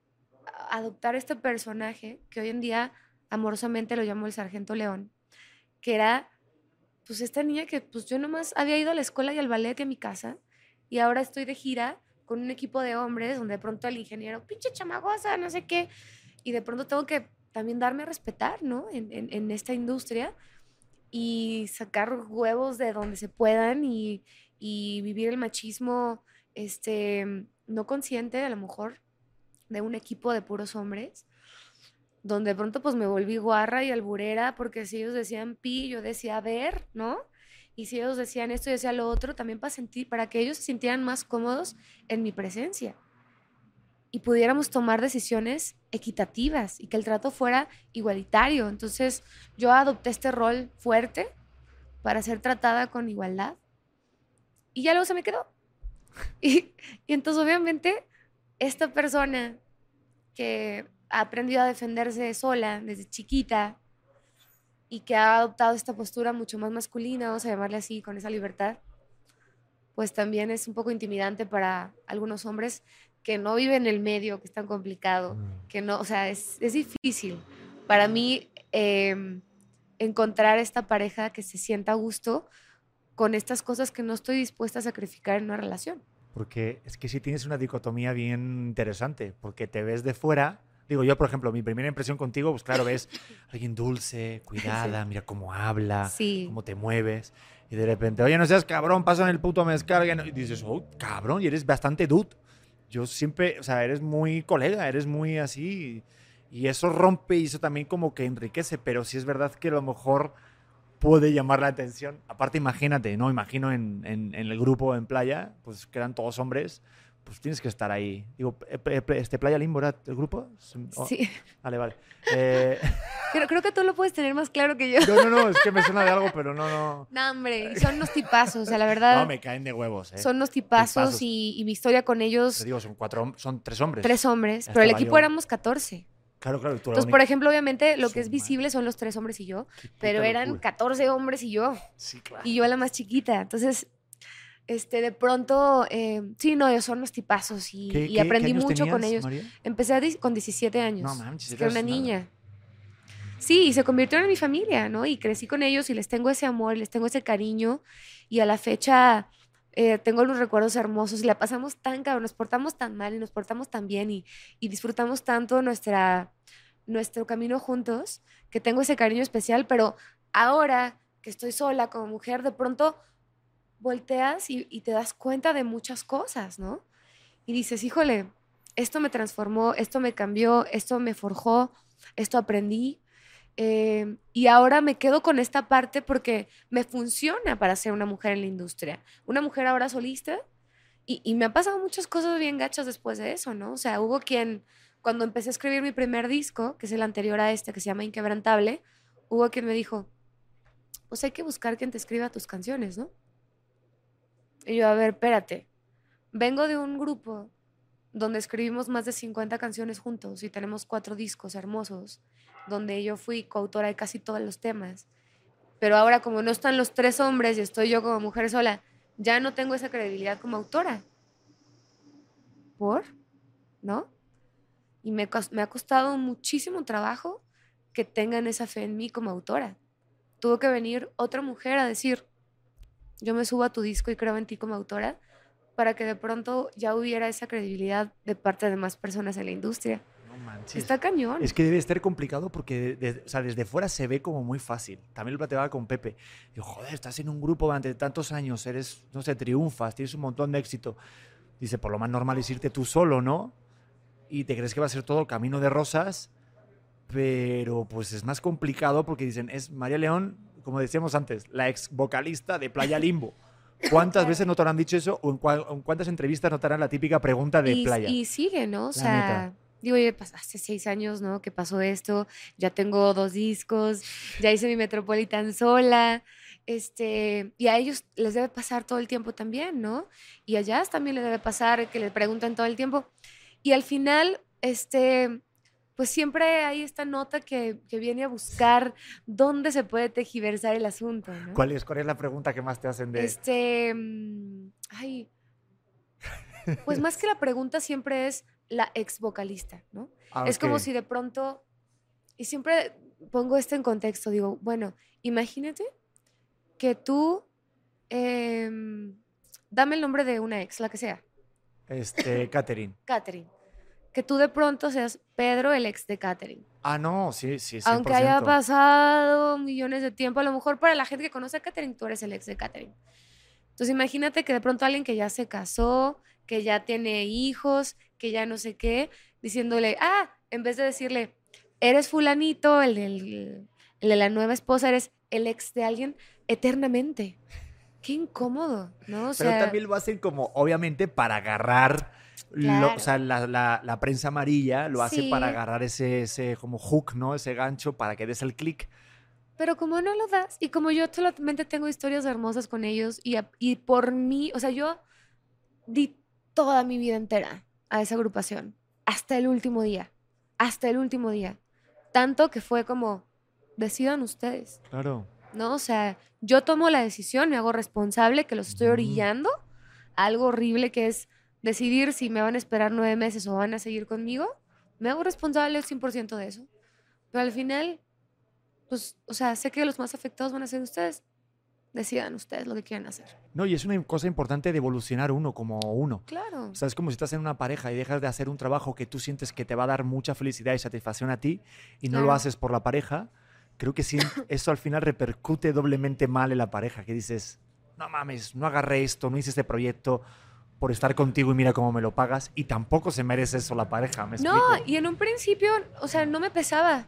adoptar este personaje que hoy en día amorosamente lo llamo el Sargento León, que era pues esta niña que pues yo nomás había ido a la escuela y al ballet y a mi casa y ahora estoy de gira con un equipo de hombres donde de pronto el ingeniero, pinche chamagosa, no sé qué, y de pronto tengo que también darme a respetar, ¿no? En, en- en esta industria y sacar huevos de donde se puedan y, y vivir el machismo este, no consciente, a lo mejor, de un equipo de puros hombres, donde de pronto pues me volví guarra y alburera, porque si ellos decían pi, yo decía ver, ¿no? Y si ellos decían esto y decía lo otro, también para sentir, para que ellos se sintieran más cómodos en mi presencia y pudiéramos tomar decisiones equitativas y que el trato fuera igualitario. Entonces yo adopté este rol fuerte para ser tratada con igualdad y ya luego se me quedó. Y entonces obviamente esta persona que ha aprendido a defenderse sola desde chiquita y que ha adoptado esta postura mucho más masculina, vamos a llamarle así, con esa libertad, pues también es un poco intimidante para algunos hombres que no viven en el medio, que es tan complicado, que no, o sea, es, es difícil para mí eh, encontrar esta pareja que se sienta a gusto con estas cosas que no estoy dispuesta a sacrificar en una relación. Porque es que sí tienes una dicotomía bien interesante, porque te ves de fuera. Digo, yo, por ejemplo, mi primera impresión contigo, pues claro, ves alguien dulce, cuidada, mira cómo habla, Sí. cómo te mueves. Y de repente, oye, no seas cabrón, pasan el puto mezcal. que no-". Y dices, oh, cabrón, y eres bastante dude. Yo siempre, o sea, eres muy colega, eres muy así. Y eso rompe y eso también como que enriquece, pero sí es verdad que a lo mejor puede llamar la atención. Aparte, imagínate, ¿no? Imagino en, en- en el grupo en playa, pues que eran todos hombres, pues tienes que estar ahí. Digo, eh, este Playa Limbo era el grupo. Oh, Sí. Vale, vale. Eh, Creo, creo que tú lo puedes tener más claro que yo. no, no, no, es que me suena de algo, pero no, no. No, hombre, son unos tipazos, o sea, la verdad, No, me caen de huevos, ¿eh? son unos tipazos, tipazos. Y, y mi historia con Te ellos, digo, son cuatro, son tres hombres. tres hombres, pero el equipo yo. éramos 14. Claro, claro. tú Entonces, por ejemplo, obviamente lo que es visible son los tres hombres y yo, pero eran locura. 14 hombres y yo, Sí, claro. y yo la más chiquita. Entonces, este, de pronto, eh, sí, no, ellos son los tipazos y, ¿Qué- y aprendí qué años mucho con ellos. María? Empecé a con 17 años. No manches, que era una nada. niña. Sí, y se convirtieron en mi familia, ¿no? Y crecí con ellos y les tengo ese amor, les tengo ese cariño. Y a la fecha eh, tengo los recuerdos hermosos y la pasamos tan cabrón, nos portamos tan mal y nos portamos tan bien y, y disfrutamos tanto nuestra, nuestro camino juntos que tengo ese cariño especial. Pero ahora que estoy sola como mujer, de pronto volteas y, te das cuenta de muchas cosas, ¿no? Y dices, híjole, esto me transformó, esto me cambió, esto me forjó, esto aprendí. eh, y ahora me quedo con esta parte porque me funciona para ser una mujer en la industria. Una mujer ahora solista. Y, y me han pasado muchas cosas bien gachas después de eso, ¿no? O sea, hubo quien, cuando empecé a escribir mi primer disco, que es el anterior a este, que se llama Inquebrantable, hubo quien me dijo, pues hay que buscar quien te escriba tus canciones, ¿no? Y yo, a ver, espérate. Vengo de un grupo donde escribimos más de 50 canciones juntos y tenemos cuatro discos hermosos, donde yo fui coautora de casi todos los temas. Pero ahora como no están los tres hombres y estoy yo como mujer sola, ya no tengo esa credibilidad como autora. ¿Por? ¿No? Y me, me ha costado muchísimo trabajo que tengan esa fe en mí como autora. Tuvo que venir otra mujer a decir, yo me subo a tu disco y creo en ti como autora, para que de pronto ya hubiera esa credibilidad de parte de más personas en la industria. No manches. Está cañón. Es que debe estar complicado porque de- de- o sea, desde fuera se ve como muy fácil. También lo platicaba con Pepe. Digo, joder, estás en un grupo durante tantos años, eres, no sé, triunfas, tienes un montón de éxito. Dice, por lo más normal es irte tú solo, ¿no? Y te crees que va a ser todo el camino de rosas, pero pues es más complicado porque dicen, es María León, como decíamos antes, la ex vocalista de Playa Limbo. ¿Cuántas veces no te habrán dicho eso o en, cua- en cuántas entrevistas no te harán la típica pregunta de y, playa? y sigue, ¿no? O sea, digo, hace seis años, ¿no? Que pasó esto, ya tengo dos discos, ya hice mi Metropolitan sola, este, y a ellos les debe pasar todo el tiempo también, ¿no? Y a Jazz también le debe pasar que le preguntan todo el tiempo. Y al final, este, pues siempre hay esta nota que, que viene a buscar dónde se puede tejiversar el asunto, ¿no? ¿Cuál es, ¿Cuál es la pregunta que más te hacen de...? Este, mm, ay, pues más que la pregunta siempre es la ex vocalista, ¿no? Ah, Es como si de pronto, y siempre pongo esto en contexto, digo, bueno, imagínate que tú, em, dame el nombre de una ex, la que sea, Este, Catherine. Catherine, que tú de pronto seas Pedro, el ex de Catherine. Ah, no, sí, sí, 100%. Aunque haya pasado millones de tiempo, a lo mejor para la gente que conoce a Catherine, tú eres el ex de Catherine. Entonces imagínate que de pronto alguien que ya se casó, que ya tiene hijos, que ya no sé qué, diciéndole, ah, en vez de decirle, eres fulanito, el, del- el de la nueva esposa, eres el ex de alguien eternamente. Qué incómodo, ¿no? O Pero sea, también lo hacen como, obviamente, para agarrar... lo- o sea, la, la- la prensa amarilla lo hace para agarrar ese, ese como hook, ¿no? Ese gancho para que des el clic. Pero como no lo das, y como yo solamente tengo historias hermosas con ellos, y, y por mí, o sea, yo di toda mi vida entera a esa agrupación, hasta el último día, hasta el último día. Tanto que fue como, decidan ustedes, Claro. ¿no? O sea, yo tomo la decisión, me hago responsable, que los estoy orillando a algo horrible que es decidir si me van a esperar nueve meses o van a seguir conmigo. Me hago responsable al 100% de eso. Pero al final, pues, o sea, sé que los más afectados van a ser ustedes. Decidan ustedes lo que quieran hacer. No, y es una cosa importante de evolucionar uno como uno. Claro. O sea, es como si estás en una pareja y dejas de hacer un trabajo que tú sientes que te va a dar mucha felicidad y satisfacción a ti y no lo haces por la pareja. Creo que sí, eso al final repercute doblemente mal en la pareja, que dices, no mames, no agarré esto, no hice este proyecto por estar contigo y mira cómo me lo pagas. Y tampoco se merece eso la pareja, ¿me No, explico? y en un principio, o sea, no me pesaba.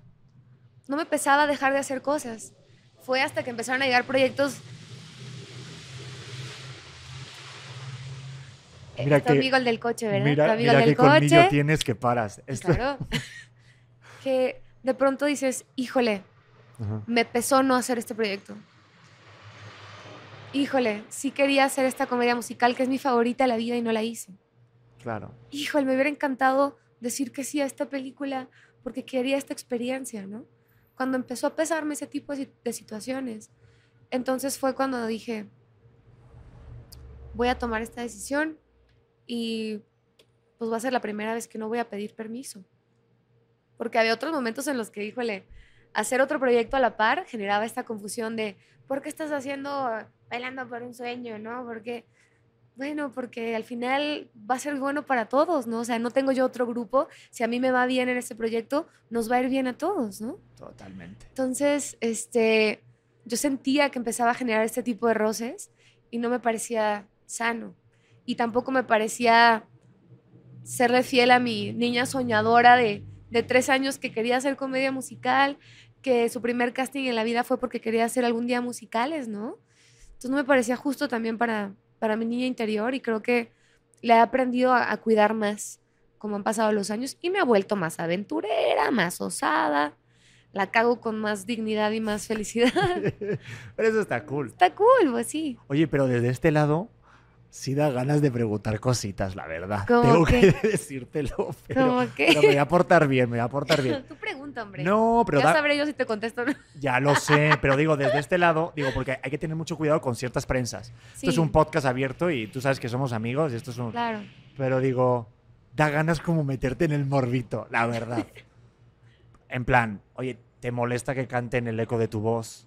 No me pesaba dejar de hacer cosas. Fue hasta que empezaron a llegar proyectos. Mira tu que- amigo el del coche, ¿verdad? tu Mira, amigo mira el qué del coche. tienes que paras. Esto- Claro. que de pronto dices, híjole, Ajá. me pesó no hacer este proyecto. Híjole, sí quería hacer esta comedia musical que es mi favorita de la vida y no la hice. Claro. Híjole, me hubiera encantado decir que sí a esta película porque quería esta experiencia, ¿no? Cuando empezó a pesarme ese tipo de, si- de situaciones, entonces fue cuando dije, voy a tomar esta decisión y pues va a ser la primera vez que no voy a pedir permiso. Porque había otros momentos en los que, híjole, hacer otro proyecto a la par generaba esta confusión de, ¿por qué estás haciendo bailando por un sueño, no? Porque, bueno, porque al final va a ser bueno para todos, ¿no? O sea, no tengo yo otro grupo. Si a mí me va bien en este proyecto, nos va a ir bien a todos, ¿no? Totalmente. Entonces, este, yo sentía que empezaba a generar este tipo de roces y no me parecía sano. Y tampoco me parecía serle fiel a mi niña soñadora de, de tres años que quería hacer comedia musical, que su primer casting en la vida fue porque quería hacer algún día musicales, ¿no? Entonces no me parecía justo también para, para mi niña interior y creo que le he aprendido a, a cuidar más como han pasado los años y me ha vuelto más aventurera, más osada la cago con más dignidad y más felicidad. Pero eso está cool. Está cool, pues sí. Oye, pero desde este lado sí da ganas de preguntar cositas, la verdad. ¿Cómo Tengo qué? que decírtelo, pero, ¿Cómo qué? pero me voy a portar bien, me voy a portar bien. Tú pregunta, hombre. No, pero ya da- sabré yo si te contesto ya lo sé, pero digo, desde este lado, digo, porque hay que tener mucho cuidado con ciertas prensas. Esto es Sí, un podcast abierto y tú sabes que somos amigos y esto es un... Claro. Pero digo, da ganas como meterte en el morbito, la verdad. En plan, oye, ¿te molesta que cante en el eco de tu voz?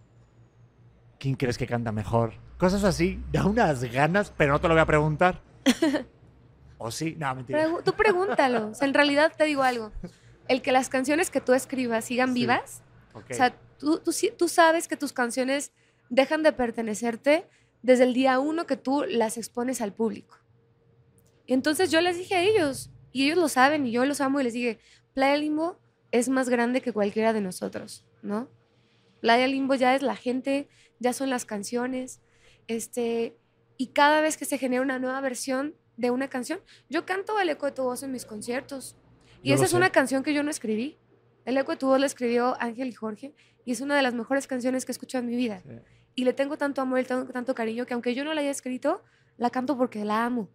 ¿Quién crees que canta mejor? Cosas así, da unas ganas, pero no te lo voy a preguntar. ¿O sí? No, mentira. Pregu- tú pregúntalo. O sea, en realidad te digo algo. El que las canciones que tú escribas sigan Sí. vivas, Ok. o sea, tú, tú, tú sabes que tus canciones dejan de pertenecerte desde el día uno que tú las expones al público. Y entonces yo les dije a ellos, y ellos lo saben, y yo los amo, y les dije, Playa Limbo es más grande que cualquiera de nosotros, ¿no? Playa Limbo ya es la gente, ya son las canciones, este, y cada vez que se genera una nueva versión de una canción, yo canto el eco de tu voz en mis conciertos. Y Yo esa es sé. una canción que yo no escribí. El eco de tu voz la escribió Ángel y Jorge, y es una de las mejores canciones que he escuchado en mi vida. Sí. Y le tengo tanto amor y tengo tanto cariño que aunque yo no la haya escrito, la canto porque la amo.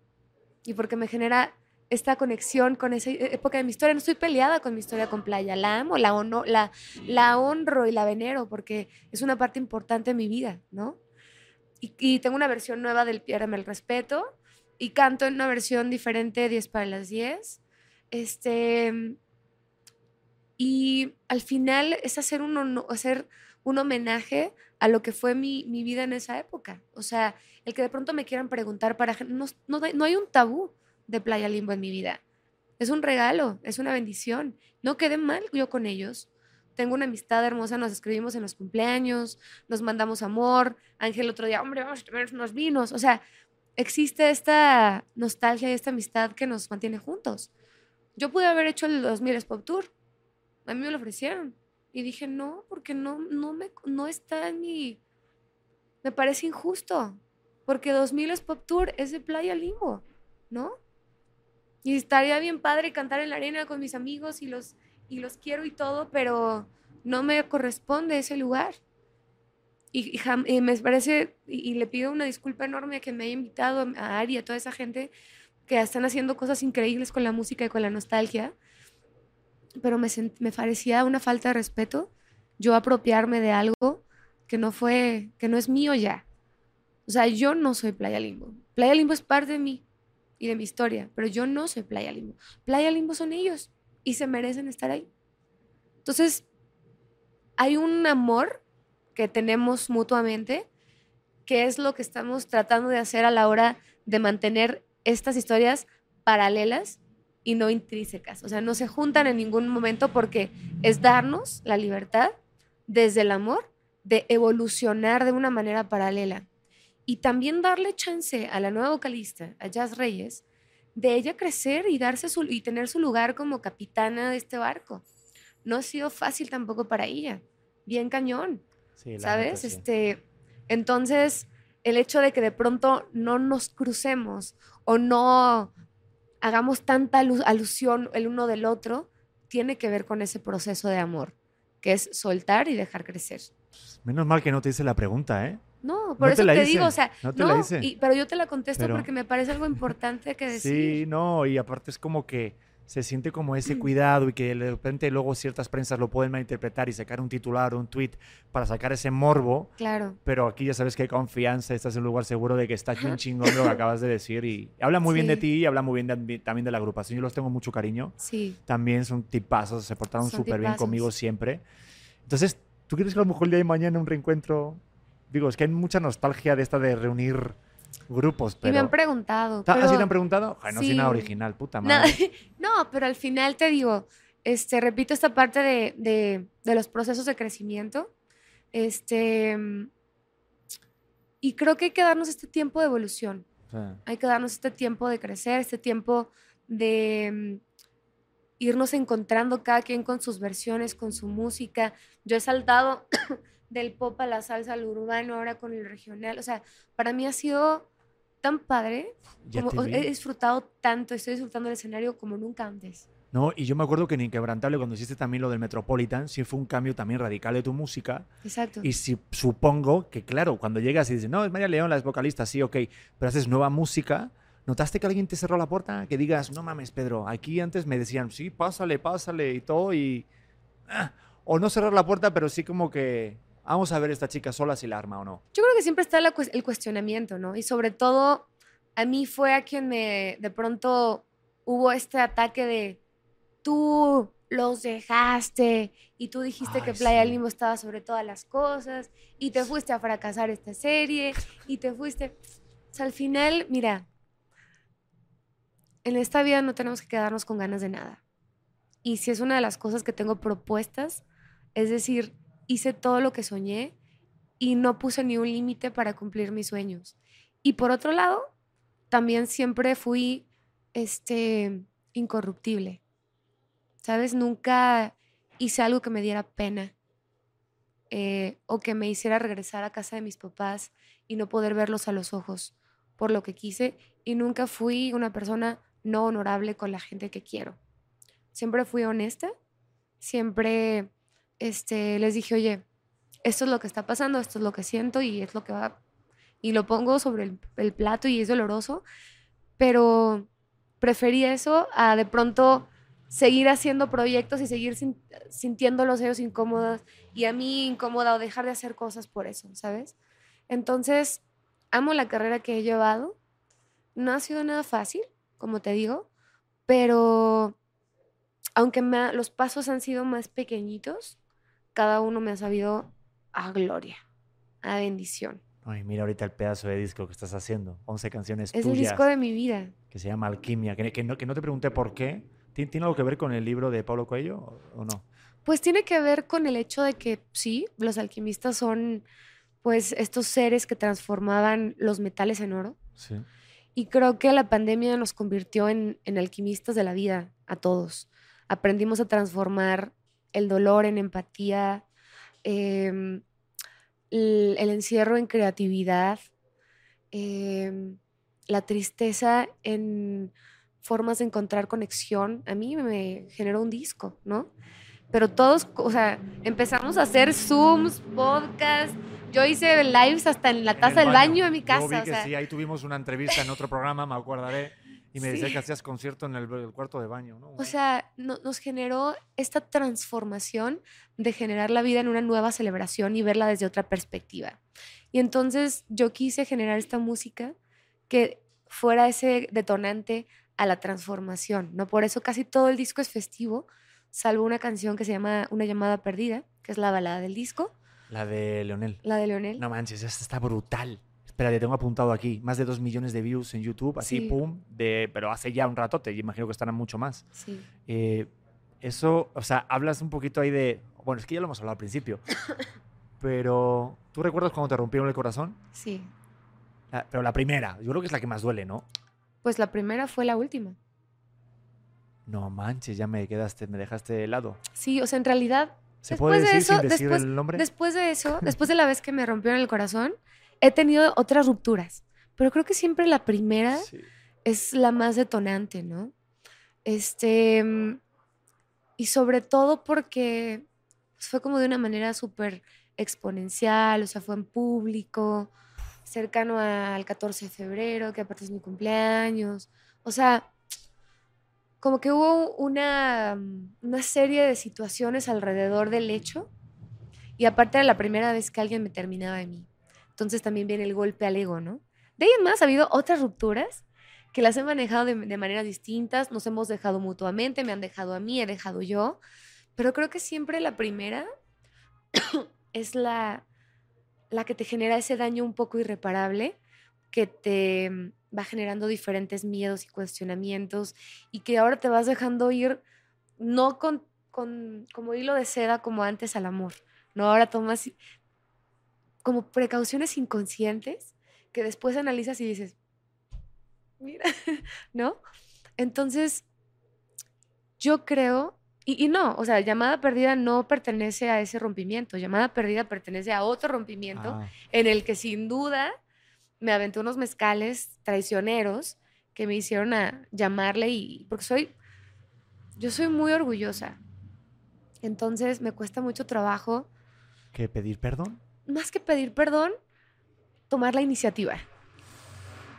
Y porque me genera esta conexión con esa época de mi historia. No estoy peleada con mi historia con Playa. La amo, la, la, la honro y la venero porque es una parte importante de mi vida, ¿no? Y, tengo una versión nueva del Piérame el Respeto y canto en una versión diferente 10 para las 10. Este, y al final es hacer un, hacer un homenaje a lo que fue mi, mi vida en esa época. O sea, el que de pronto me quieran preguntar para... No, no, no hay un tabú de Playa Limbo en mi vida. Es un regalo, es una bendición. No quedé mal yo con ellos. Tengo una amistad hermosa, nos escribimos en los cumpleaños, nos mandamos amor. Ángel otro día, hombre, vamos a tomar unos vinos. O sea, existe esta nostalgia y esta amistad que nos mantiene juntos. Yo pude haber hecho el 2000 Pop Tour. A mí me lo ofrecieron. Y dije, no, porque no, no, me, no está en mi... Me parece injusto. Porque 2000 es Pop Tour, es de Playa Limbo, ¿no? Y estaría bien padre cantar en la arena con mis amigos y los, y los quiero y todo, pero no me corresponde ese lugar. Y, me parece, y, le pido una disculpa enorme a que me haya invitado, a Ari, a toda esa gente que están haciendo cosas increíbles con la música y con la nostalgia, pero me, me parecía una falta de respeto yo apropiarme de algo que no fue, que no es mío ya. O sea, yo no soy Playa Limbo. Playa Limbo es parte de mí y de mi historia, pero yo no soy Playa Limbo. Playa Limbo son ellos y se merecen estar ahí. Entonces, hay un amor que tenemos mutuamente, que es lo que estamos tratando de hacer a la hora de mantener estas historias paralelas y no intrínsecas. O sea, no se juntan en ningún momento porque es darnos la libertad desde el amor de evolucionar de una manera paralela. y también darle chance a la nueva vocalista, a Jazz Reyes, de ella crecer y, darse su, y tener su lugar como capitana de este barco. No ha sido fácil tampoco para ella. Bien cañón, Sí, ¿sabes? Este, entonces, el hecho de que de pronto no nos crucemos o no hagamos tanta alu- alusión el uno del otro, tiene que ver con ese proceso de amor, que es soltar y dejar crecer. Menos mal que no te hice la pregunta, ¿eh? No, por No eso te digo, o sea, no no, te la hice. y- pero yo te la contesto Pero- porque me parece algo importante que decir. Sí, no, y aparte es como que se siente como ese cuidado y que de repente luego ciertas prensas lo pueden malinterpretar y sacar un titular o un tweet para sacar ese morbo, Claro. pero aquí ya sabes que hay confianza, estás en un lugar seguro de que está bien chingón lo que acabas de decir y habla muy bien de ti y habla muy bien de- también de la agrupación. Yo los tengo mucho cariño, Sí. también son tipazos, se portaron súper bien conmigo siempre. Entonces, ¿tú crees que a lo mejor el día de mañana un reencuentro? Digo, es que hay mucha nostalgia de esta de reunir grupos, pero... Y me han preguntado. ¿Ta- ¿Así pero- te han preguntado? Ay, no soy Sí. nada original, puta madre. no, pero al final te digo, este, repito esta parte de, de- de los procesos de crecimiento. Este, y creo que hay que darnos este tiempo de evolución. Hay que darnos este tiempo de crecer, este tiempo de mm, irnos encontrando cada quien con sus versiones, con su música. Yo he saltado del pop a la salsa, al urbano, ahora con el regional. O sea, para mí ha sido tan padre. ya Como, he disfrutado tanto, estoy disfrutando el escenario como nunca antes. No, y yo me acuerdo que en Inquebrantable, cuando hiciste también lo del Metropolitan, sí fue un cambio también radical de tu música. Exacto. Y si, supongo que, claro, cuando llegas y dices, no, es María León, la es vocalista, sí, ok, pero haces nueva música, ¿notaste que alguien te cerró la puerta? Que digas, no mames, Pedro, aquí antes me decían, sí, pásale, pásale y todo, y. ah, o no cerrar la puerta, pero sí como que. Vamos a ver esta chica sola si la arma o no. Yo creo que siempre está la el cuestionamiento, ¿no? Y sobre todo, a mí fue a quien me, de pronto, hubo este ataque de, tú los dejaste y tú dijiste que Ay, Playa sí. Limbo estaba sobre todas las cosas y te fuiste a fracasar esta serie y te fuiste... O sea, al final, mira, en esta vida no tenemos que quedarnos con ganas de nada. Y si es una de las cosas que tengo propuestas, es decir, hice todo lo que soñé y no puse ni un límite para cumplir mis sueños. Y por otro lado, también siempre fui este incorruptible. ¿Sabes? Nunca hice algo que me diera pena eh, o que me hiciera regresar a casa de mis papás y no poder verlos a los ojos por lo que quise. Y nunca fui una persona no honorable con la gente que quiero. Siempre fui honesta, siempre este, les dije, oye, esto es lo que está pasando, esto es lo que siento y es lo que va. Y lo pongo sobre el, plato y es doloroso, pero preferí eso a de pronto seguir haciendo proyectos y seguir sin- sintiéndolos ellos incómodos y a mí incómoda o dejar de hacer cosas por eso, ¿sabes? Entonces, amo la carrera que he llevado. No ha sido nada fácil, como te digo, pero aunque los pasos han sido más pequeñitos, cada uno me ha sabido a gloria, a bendición. Ay, mira ahorita el pedazo de disco que estás haciendo. 11 canciones Es tuyas. el disco de mi vida. que se llama Alquimia, que, que no, que no te pregunté por qué. ¿Tien- ¿Tiene algo que ver con el libro de Pablo Coelho o, o no? Pues tiene que ver con el hecho de que sí, los alquimistas son pues estos seres que transformaban los metales en oro. Sí. Y creo que la pandemia nos convirtió en, en alquimistas de la vida, a todos. Aprendimos a transformar el dolor en empatía, em, el, el encierro en creatividad, em, la tristeza en formas de encontrar conexión. A mí me generó un disco, ¿no? Pero todos, o sea, empezamos a hacer Zooms, podcasts. Yo hice lives hasta en la taza el del baño de mi Yo casa. vi o que sea, sí, ahí tuvimos una entrevista en otro programa, me acordaré, y me decía Sí. que hacías concierto en el, el cuarto de baño, ¿no? O sea, no- nos generó esta transformación de generar la vida en una nueva celebración y verla desde otra perspectiva. Y entonces yo quise generar esta música que fuera ese detonante a la transformación, ¿no? Por eso casi todo el disco es festivo, salvo una canción que se llama Una llamada perdida, que es la balada del disco, La de Leonel. la de Leonel. No manches, esta está brutal. Espera, te tengo apuntado aquí. Más de dos millones de views en YouTube, así, Sí. pum, de, pero hace ya un rato, te imagino que estarán mucho más. Sí. Eh, eso, o sea, hablas un poquito ahí de. Bueno, es que ya lo hemos hablado al principio. pero, ¿tú recuerdas cuando te rompieron el corazón? Sí. Ah, Pero la primera, yo creo que es la que más duele, ¿no? Pues la primera fue la última. No manches, ya me quedaste, me dejaste helado. Sí, o sea, en realidad, ¿Se Después puede de decir eso, sin decir después- el nombre? después de eso, después de la vez que me rompieron el corazón, he tenido otras rupturas. Pero creo que siempre la primera Sí. es la más detonante, ¿no? Este. Y sobre todo porque pues, fue como de una manera súper exponencial, o sea, fue en público, cercano al 14 de febrero, que aparte es mi cumpleaños. O sea, como que hubo una, una serie de situaciones alrededor del hecho. Y aparte era la primera vez que alguien me terminaba de mí. Entonces también viene el golpe al ego, ¿no? De ahí en más ha habido otras rupturas que las he manejado de, de maneras distintas, nos hemos dejado mutuamente, me han dejado a mí, he dejado yo, pero creo que siempre la primera es la, la que te genera ese daño un poco irreparable, que te mm, va generando diferentes miedos y cuestionamientos y que ahora te vas dejando ir no con, con como hilo de seda como antes al amor, no, ahora tomas como precauciones inconscientes que después analizas y dices, mira, ¿no? Entonces, yo creo, y, y no, o sea, llamada perdida no pertenece a ese rompimiento, llamada perdida pertenece a otro rompimiento Ah, en el que sin duda me aventé unos mezcales traicioneros que me hicieron a llamarle y porque soy yo soy muy orgullosa. Entonces me cuesta mucho trabajo, ¿Qué pedir perdón? Más que pedir perdón, tomar la iniciativa.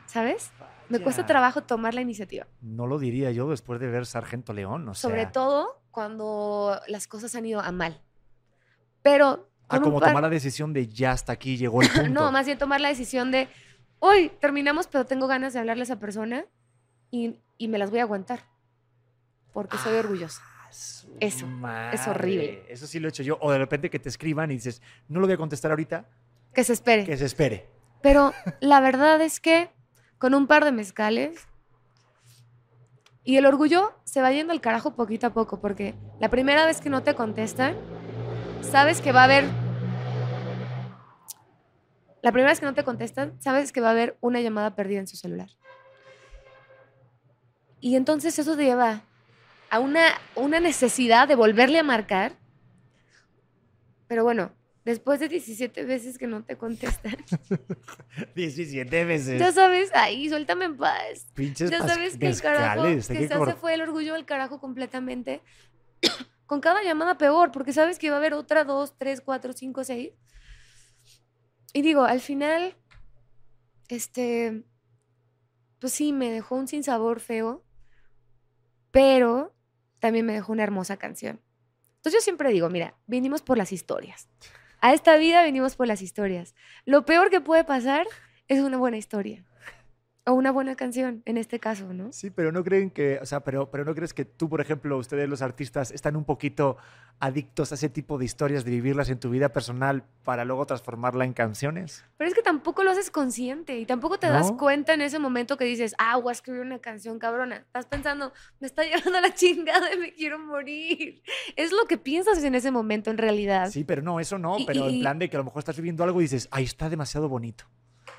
¿Sabes? Me cuesta trabajo tomar la iniciativa. No lo diría yo después de ver Sargento León, o sea. Sobre todo cuando las cosas han ido a mal. Pero Ah, como par- tomar la decisión de ya hasta aquí llegó el punto. No, más bien tomar la decisión de, hoy terminamos, pero tengo ganas de hablarle a esa persona y, y me las voy a aguantar. Porque soy orgullosa. Ah, su Eso, es horrible. Eso sí lo he hecho yo. O de repente que te escriban y dices, no lo voy a contestar ahorita, Que se espere. que se espere. Pero la verdad es que con un par de mezcales y el orgullo se va yendo al carajo poquito a poco, porque la primera vez que no te contestan, sabes que va a haber... La primera vez que no te contestan, sabes que va a haber una llamada perdida en su celular. Y entonces eso te lleva a una, una necesidad de volverle a marcar. Pero bueno, después de 17 veces que no te contestan, 17 veces. ya sabes, ahí, suéltame en paz. Pinches Ya sabes que el carajo que que se hace fue el orgullo del carajo completamente. Con cada llamada peor, porque sabes que va a haber otra, dos, tres, cuatro, cinco, seis. Y digo, al final, este, pues sí, me dejó un sinsabor feo, pero también me dejó una hermosa canción. Entonces yo siempre digo, mira, vinimos por las historias. A esta vida venimos por las historias. Lo peor que puede pasar es una buena historia. O una buena canción, en este caso, ¿no? Sí, pero no creen que, o sea, pero, pero no crees que tú, por ejemplo, ustedes los artistas, están un poquito adictos a ese tipo de historias, de vivirlas en tu vida personal para luego transformarla en canciones. Pero es que tampoco lo haces consciente y tampoco te das cuenta en ese momento que dices, ah, voy a escribir una canción cabrona. Estás pensando, me está llevando la chingada y me quiero morir. Es lo que piensas en ese momento en realidad. Sí, pero no, eso no, Y- pero en y- plan de que a lo mejor estás viviendo algo y dices, ahí está demasiado bonito.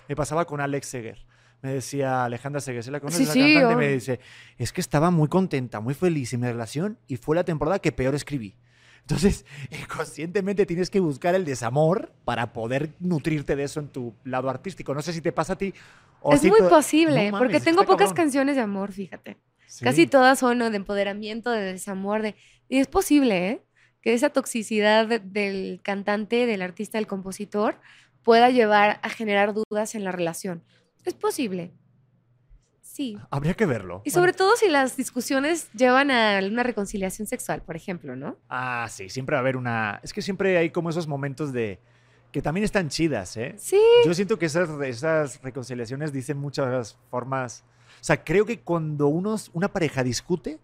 Me pasaba con Alex Seger. Me decía Alejandra Seger, ¿se la conoces? Sí, la sí, cantante? Me dice, es que estaba muy contenta, muy feliz en mi relación y fue la temporada que peor escribí. Entonces, inconscientemente tienes que buscar el desamor para poder nutrirte de eso en tu lado artístico. No sé si te pasa a ti. o es si muy posible, No mames, porque tengo pocas cabrón. canciones de amor, fíjate. Sí. Casi todas son de empoderamiento, de desamor, de... Y es posible, ¿eh? Que esa toxicidad de- del cantante, del artista, del compositor, pueda llevar a generar dudas en la relación. Es posible. Sí. Habría que verlo. Y Bueno, sobre todo si las discusiones llevan a una reconciliación sexual, por ejemplo, ¿no? Ah, sí, siempre va a haber una... Es que siempre hay como esos momentos de... que también están chidas, ¿eh? Sí. Yo siento que esas, esas reconciliaciones dicen muchas formas. O sea, creo que cuando unos, una pareja discute,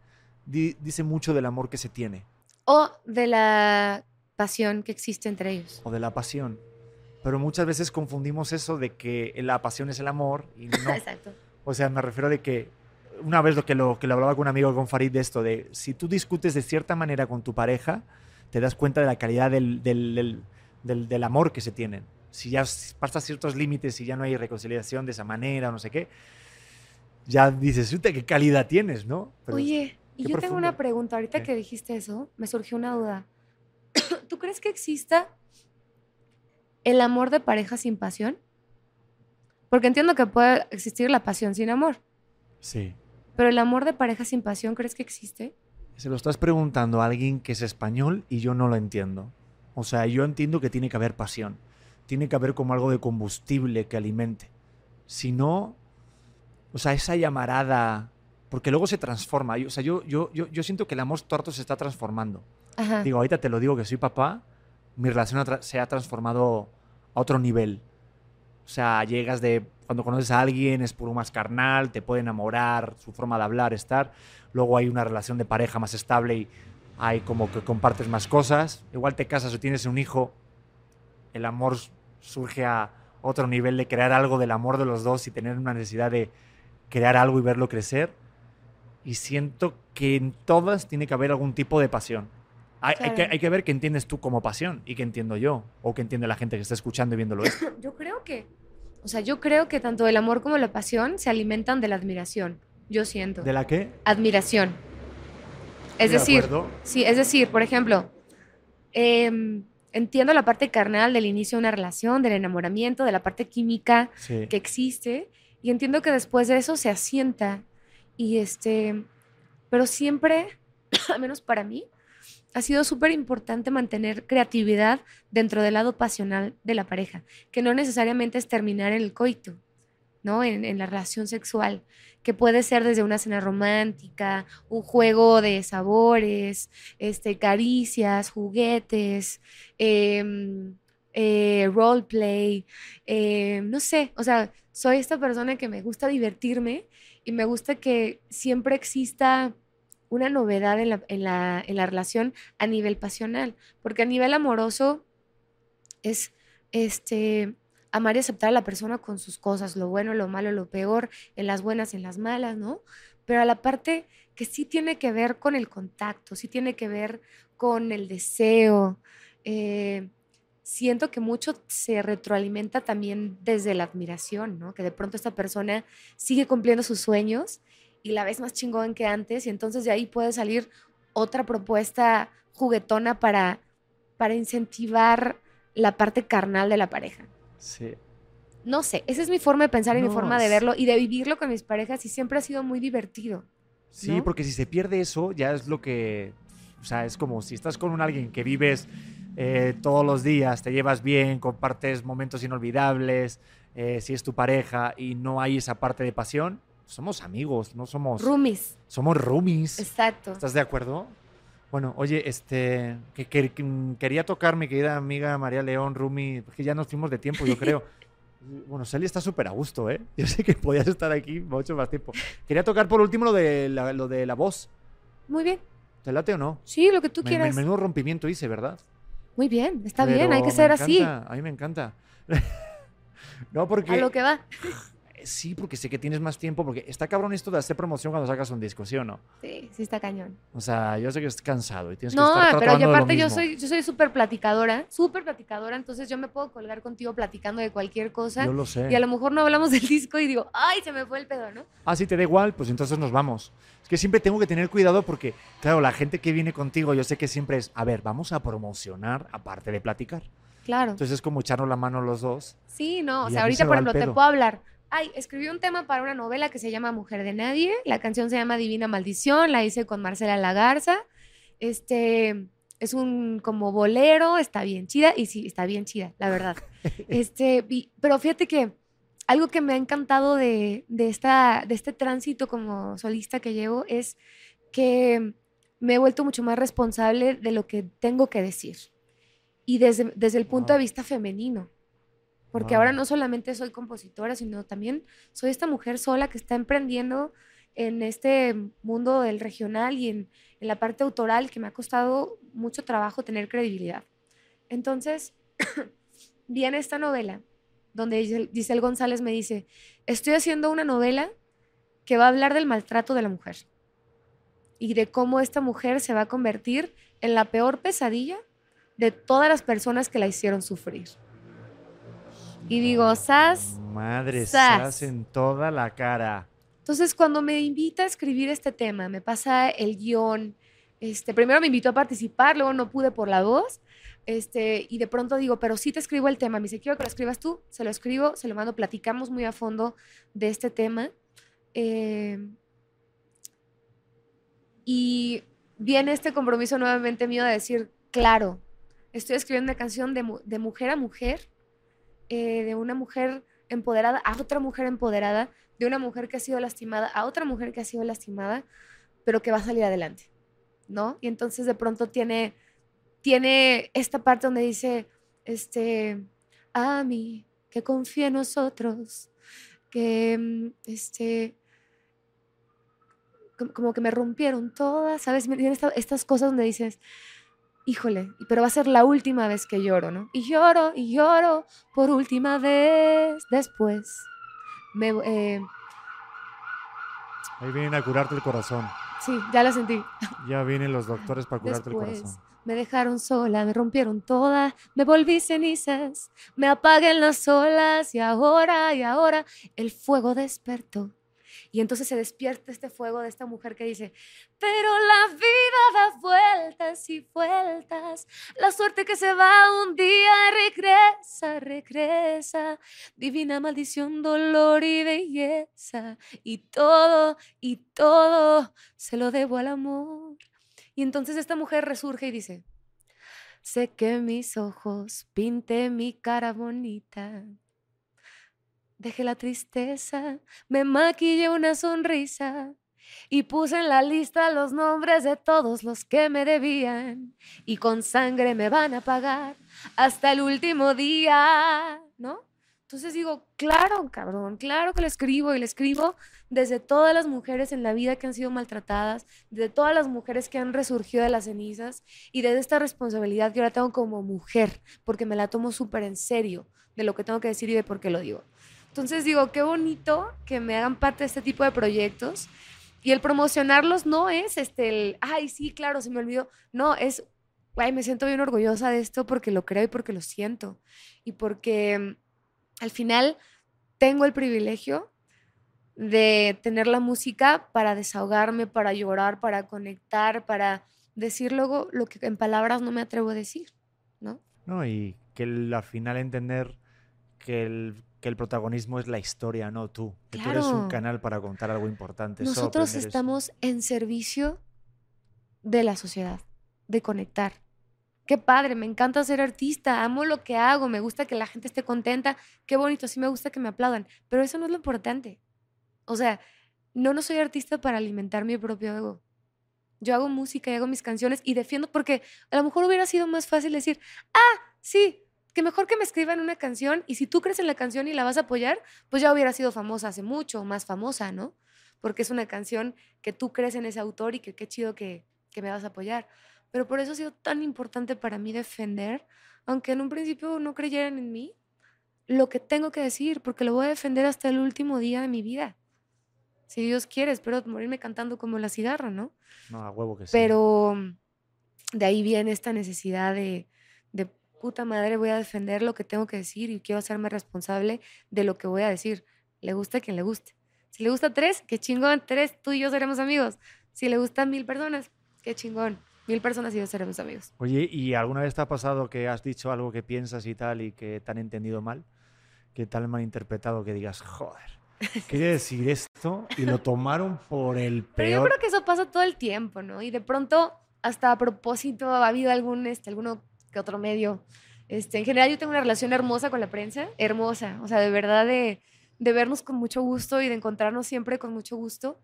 di- dice mucho del amor que se tiene O de la pasión que existe entre ellos. o de la pasión. Pero muchas veces confundimos eso de que la pasión es el amor y no. Exacto. O sea, me refiero de que una vez lo que lo, que lo hablaba con un amigo con Farid de esto, de si tú discutes de cierta manera con tu pareja, te das cuenta de la calidad del, del, del- del- del amor que se tienen. si ya pasas ciertos límites y ya no hay reconciliación de esa manera o no sé qué, ya dices, "Uta, qué calidad tienes, ¿no? Pero- Oye, y yo tengo una profundo. pregunta. Ahorita ¿Qué? que dijiste eso, me surgió una duda. ¿Tú crees que exista el amor de pareja sin pasión? Porque entiendo que puede existir la pasión sin amor, Sí. pero el amor de pareja sin pasión, ¿crees que existe? Se lo estás preguntando a alguien que es español y yo no lo entiendo. O sea, yo entiendo que tiene que haber pasión. Tiene que haber como algo de combustible que alimente. Si no, o sea, esa llamarada, porque luego se transforma. Yo- o sea, yo, yo, yo, yo siento que el amor torto se está transformando. Ajá. Digo, ahorita te lo digo que soy papá, mi relación se ha transformado a otro nivel. O sea, llegas de cuando conoces a alguien, es puro más carnal, te puede enamorar, su forma de hablar, estar. Luego hay una relación de pareja más estable y hay como que compartes más cosas. Igual te casas o tienes un hijo, el amor surge a otro nivel de crear algo del amor de los dos y tener una necesidad de crear algo y verlo crecer. Y siento que en todas tiene que haber algún tipo de pasión. Hay, hay que, hay que ver qué entiendes tú como pasión y qué entiendo yo, o qué entiende la gente que está escuchando y viéndolo esto. Yo creo que, o sea, yo creo que tanto el amor como la pasión se alimentan de la admiración. Yo siento. ¿De la qué? Admiración. Es De decir, acuerdo. Sí, es decir, por ejemplo, em, entiendo la parte carnal del inicio de una relación, del enamoramiento, de la parte química Sí. que existe, y entiendo que después de eso se asienta. Y este, pero siempre, al menos para mí, ha sido súper importante mantener creatividad dentro del lado pasional de la pareja, que no necesariamente es terminar en el coito, ¿no? En, la relación sexual, que puede ser desde una cena romántica, un juego de sabores, este, caricias, juguetes, em, eh, roleplay, eh, no sé, o sea, soy esta persona que me gusta divertirme y me gusta que siempre exista una novedad en la, en la, en la relación a nivel pasional, porque a nivel amoroso es este amar y aceptar a la persona con sus cosas, lo bueno, lo malo, lo peor, en las buenas, en las malas, ¿no? Pero a la parte que sí tiene que ver con el contacto, sí tiene que ver con el deseo. eh, siento que mucho se retroalimenta también desde la admiración, ¿no? Que de pronto esta persona sigue cumpliendo sus sueños y la ves más chingón que antes y entonces de ahí puede salir otra propuesta juguetona para, para incentivar la parte carnal de la pareja. Sí. No sé, esa es mi forma de pensar y mi forma de verlo y de vivirlo con mis parejas y siempre ha sido muy divertido. Sí, ¿no? porque si se pierde eso, ya es lo que. O sea, es como si estás con un alguien que vives eh, todos los días, te llevas bien, compartes momentos inolvidables, eh, si es tu pareja y no hay esa parte de pasión, somos amigos, no somos. Roomies, somos roomies. exacto. ¿Estás de acuerdo? Bueno, oye, este. Que, que- que, quería tocar mi querida amiga María León, Rumi, porque ya nos fuimos de tiempo, yo creo. Bueno, Sally está súper a gusto, ¿eh? Yo sé que podías estar aquí mucho más tiempo. Quería tocar por último lo de la, lo de la voz. Muy bien. ¿Te late o no? Sí, lo que tú Me- quieras. me- Menudo rompimiento hice, ¿verdad? Muy bien, está bien, hay Pero que ser así. encanta, A mí me encanta. no, porque. A lo que va. Sí, porque sé que tienes más tiempo, porque está cabrón esto de hacer promoción cuando sacas un disco, ¿sí o no? Sí, sí está cañón. O sea, yo sé que estás cansado y tienes que No, estar pero aparte yo soy yo soy súper platicadora, súper platicadora, entonces yo me puedo colgar contigo platicando de cualquier cosa Yo lo sé. y a lo mejor no hablamos del disco y digo, ay, se me fue el pedo, ¿no? Ah, si te da igual, pues entonces nos vamos. Es que siempre tengo que tener cuidado porque, claro, la gente que viene contigo, yo sé que siempre es, a ver, vamos a promocionar aparte de platicar. Claro. Entonces es como echarnos la mano los dos. Sí, no, o sea, ahorita, por ejemplo, te puedo hablar. Ay, escribí un tema para una novela que se llama Mujer de Nadie. La canción se llama Divina Maldición. La hice con Marcela Lagarza. Este es un como bolero, está bien chida. Y sí, está bien chida, la verdad. Este, y- pero fíjate que algo que me ha encantado de, de, esta, de este tránsito como solista que llevo es que me he vuelto mucho más responsable de lo que tengo que decir. Y desde, desde el punto de vista femenino. Porque Wow. ahora no solamente soy compositora, sino también soy esta mujer sola que está emprendiendo en este mundo del regional y en, en la parte autoral que me ha costado mucho trabajo tener credibilidad. Entonces, viene esta novela donde Giselle Giselle González me dice, estoy haciendo una novela que va a hablar del maltrato de la mujer y de cómo esta mujer se va a convertir en la peor pesadilla de todas las personas que la hicieron sufrir. Y digo, Sas. Madre, Sas. sas en toda la cara. Entonces, cuando me invita a escribir este tema, me pasa el guion. Este, primero me invitó a participar, luego no pude por la voz. Este, y de pronto digo, pero sí te escribo el tema. Me dice, quiero que lo escribas tú. Se lo escribo, se lo mando, platicamos muy a fondo de este tema. Eh, y viene este compromiso nuevamente mío de decir, claro, estoy escribiendo una canción de mujer a mujer, eh, de una mujer empoderada a otra mujer empoderada, de una mujer que ha sido lastimada a otra mujer que ha sido lastimada, pero que va a salir adelante, ¿no? Y entonces de pronto tiene, tiene esta parte donde dice, este, a mí, que confía en nosotros, que, mm, este, com- como que me rompieron todas, ¿sabes? Tiene esta- estas cosas donde dices, híjole, pero va a ser la última vez que lloro, ¿no? Y lloro y lloro por última vez después. Me, eh, Ahí vienen a curarte el corazón. sí, ya la sentí. Ya vienen los doctores para curarte el corazón. me dejaron sola, me rompieron toda, me volví cenizas, me apaguen las olas y ahora, y ahora el fuego despertó. Y entonces se despierta este fuego de esta mujer que dice, pero la vida da vueltas y vueltas, la suerte que se va un día regresa, regresa, divina maldición, dolor y belleza, y todo, y todo se lo debo al amor. Y entonces esta mujer resurge y dice, sé que mis ojos pinté mi cara bonita. Dejé la tristeza, me maquillé una sonrisa y puse en la lista los nombres de todos los que me debían y con sangre me van a pagar hasta el último día, ¿no? Entonces digo, claro, cabrón, claro que le escribo y le escribo desde todas las mujeres en la vida que han sido maltratadas, de todas las mujeres que han resurgido de las cenizas y desde esta responsabilidad que ahora tengo como mujer, porque me la tomo súper en serio de lo que tengo que decir y de por qué lo digo. Entonces digo, qué bonito que me hagan parte de este tipo de proyectos y el promocionarlos no es este, el, ay, sí, claro, se me olvidó. No, es, ay, me siento bien orgullosa de esto porque lo creo y porque lo siento y porque mm, al final tengo el privilegio de tener la música para desahogarme, para llorar, para conectar, para decir luego lo que en palabras no me atrevo a decir, ¿no? No, y que al final entender que el, que el protagonismo es la historia, no tú. Que tú eres un Claro. canal para contar algo importante. Nosotros eso. estamos en servicio de la sociedad, de conectar. Qué padre, me encanta ser artista, amo lo que hago, me gusta que la gente esté contenta, qué bonito, sí me gusta que me aplaudan, pero eso no es lo importante. O sea, no, no soy artista para alimentar mi propio ego. Yo hago música y hago mis canciones y defiendo porque a lo mejor hubiera sido más fácil decir, ah, sí, que mejor que me escriban una canción y si tú crees en la canción y la vas a apoyar, pues ya hubiera sido famosa hace mucho, más famosa, ¿no? Porque es una canción que tú crees en ese autor y que qué chido que, que me vas a apoyar. Pero por eso ha sido tan importante para mí defender, aunque en un principio no creyeran en mí, lo que tengo que decir, porque lo voy a defender hasta el último día de mi vida. Si Dios quiere, espero morirme cantando como la cigarra, ¿no? No, a huevo que sí. Pero mm, de ahí viene esta necesidad de, de puta madre, voy a defender lo que tengo que decir y quiero hacerme responsable de lo que voy a decir. Le gusta a quien le guste. Si le gusta a tres, qué chingón, tres, tú y yo seremos amigos. Si le gustan mil personas, qué chingón, mil personas y yo seremos amigos. Oye, ¿y alguna vez te ha pasado que has dicho algo que piensas y tal y que te han entendido mal? Que tal malinterpretado que digas, joder, quería decir esto y lo tomaron por el Pero yo peor. creo que eso pasa todo el tiempo, ¿no? Y de pronto, hasta a propósito, ha habido algún, este, alguno que otro medio. Este, en general, yo tengo una relación hermosa con la prensa, hermosa, o sea, de verdad de, de vernos con mucho gusto y de encontrarnos siempre con mucho gusto.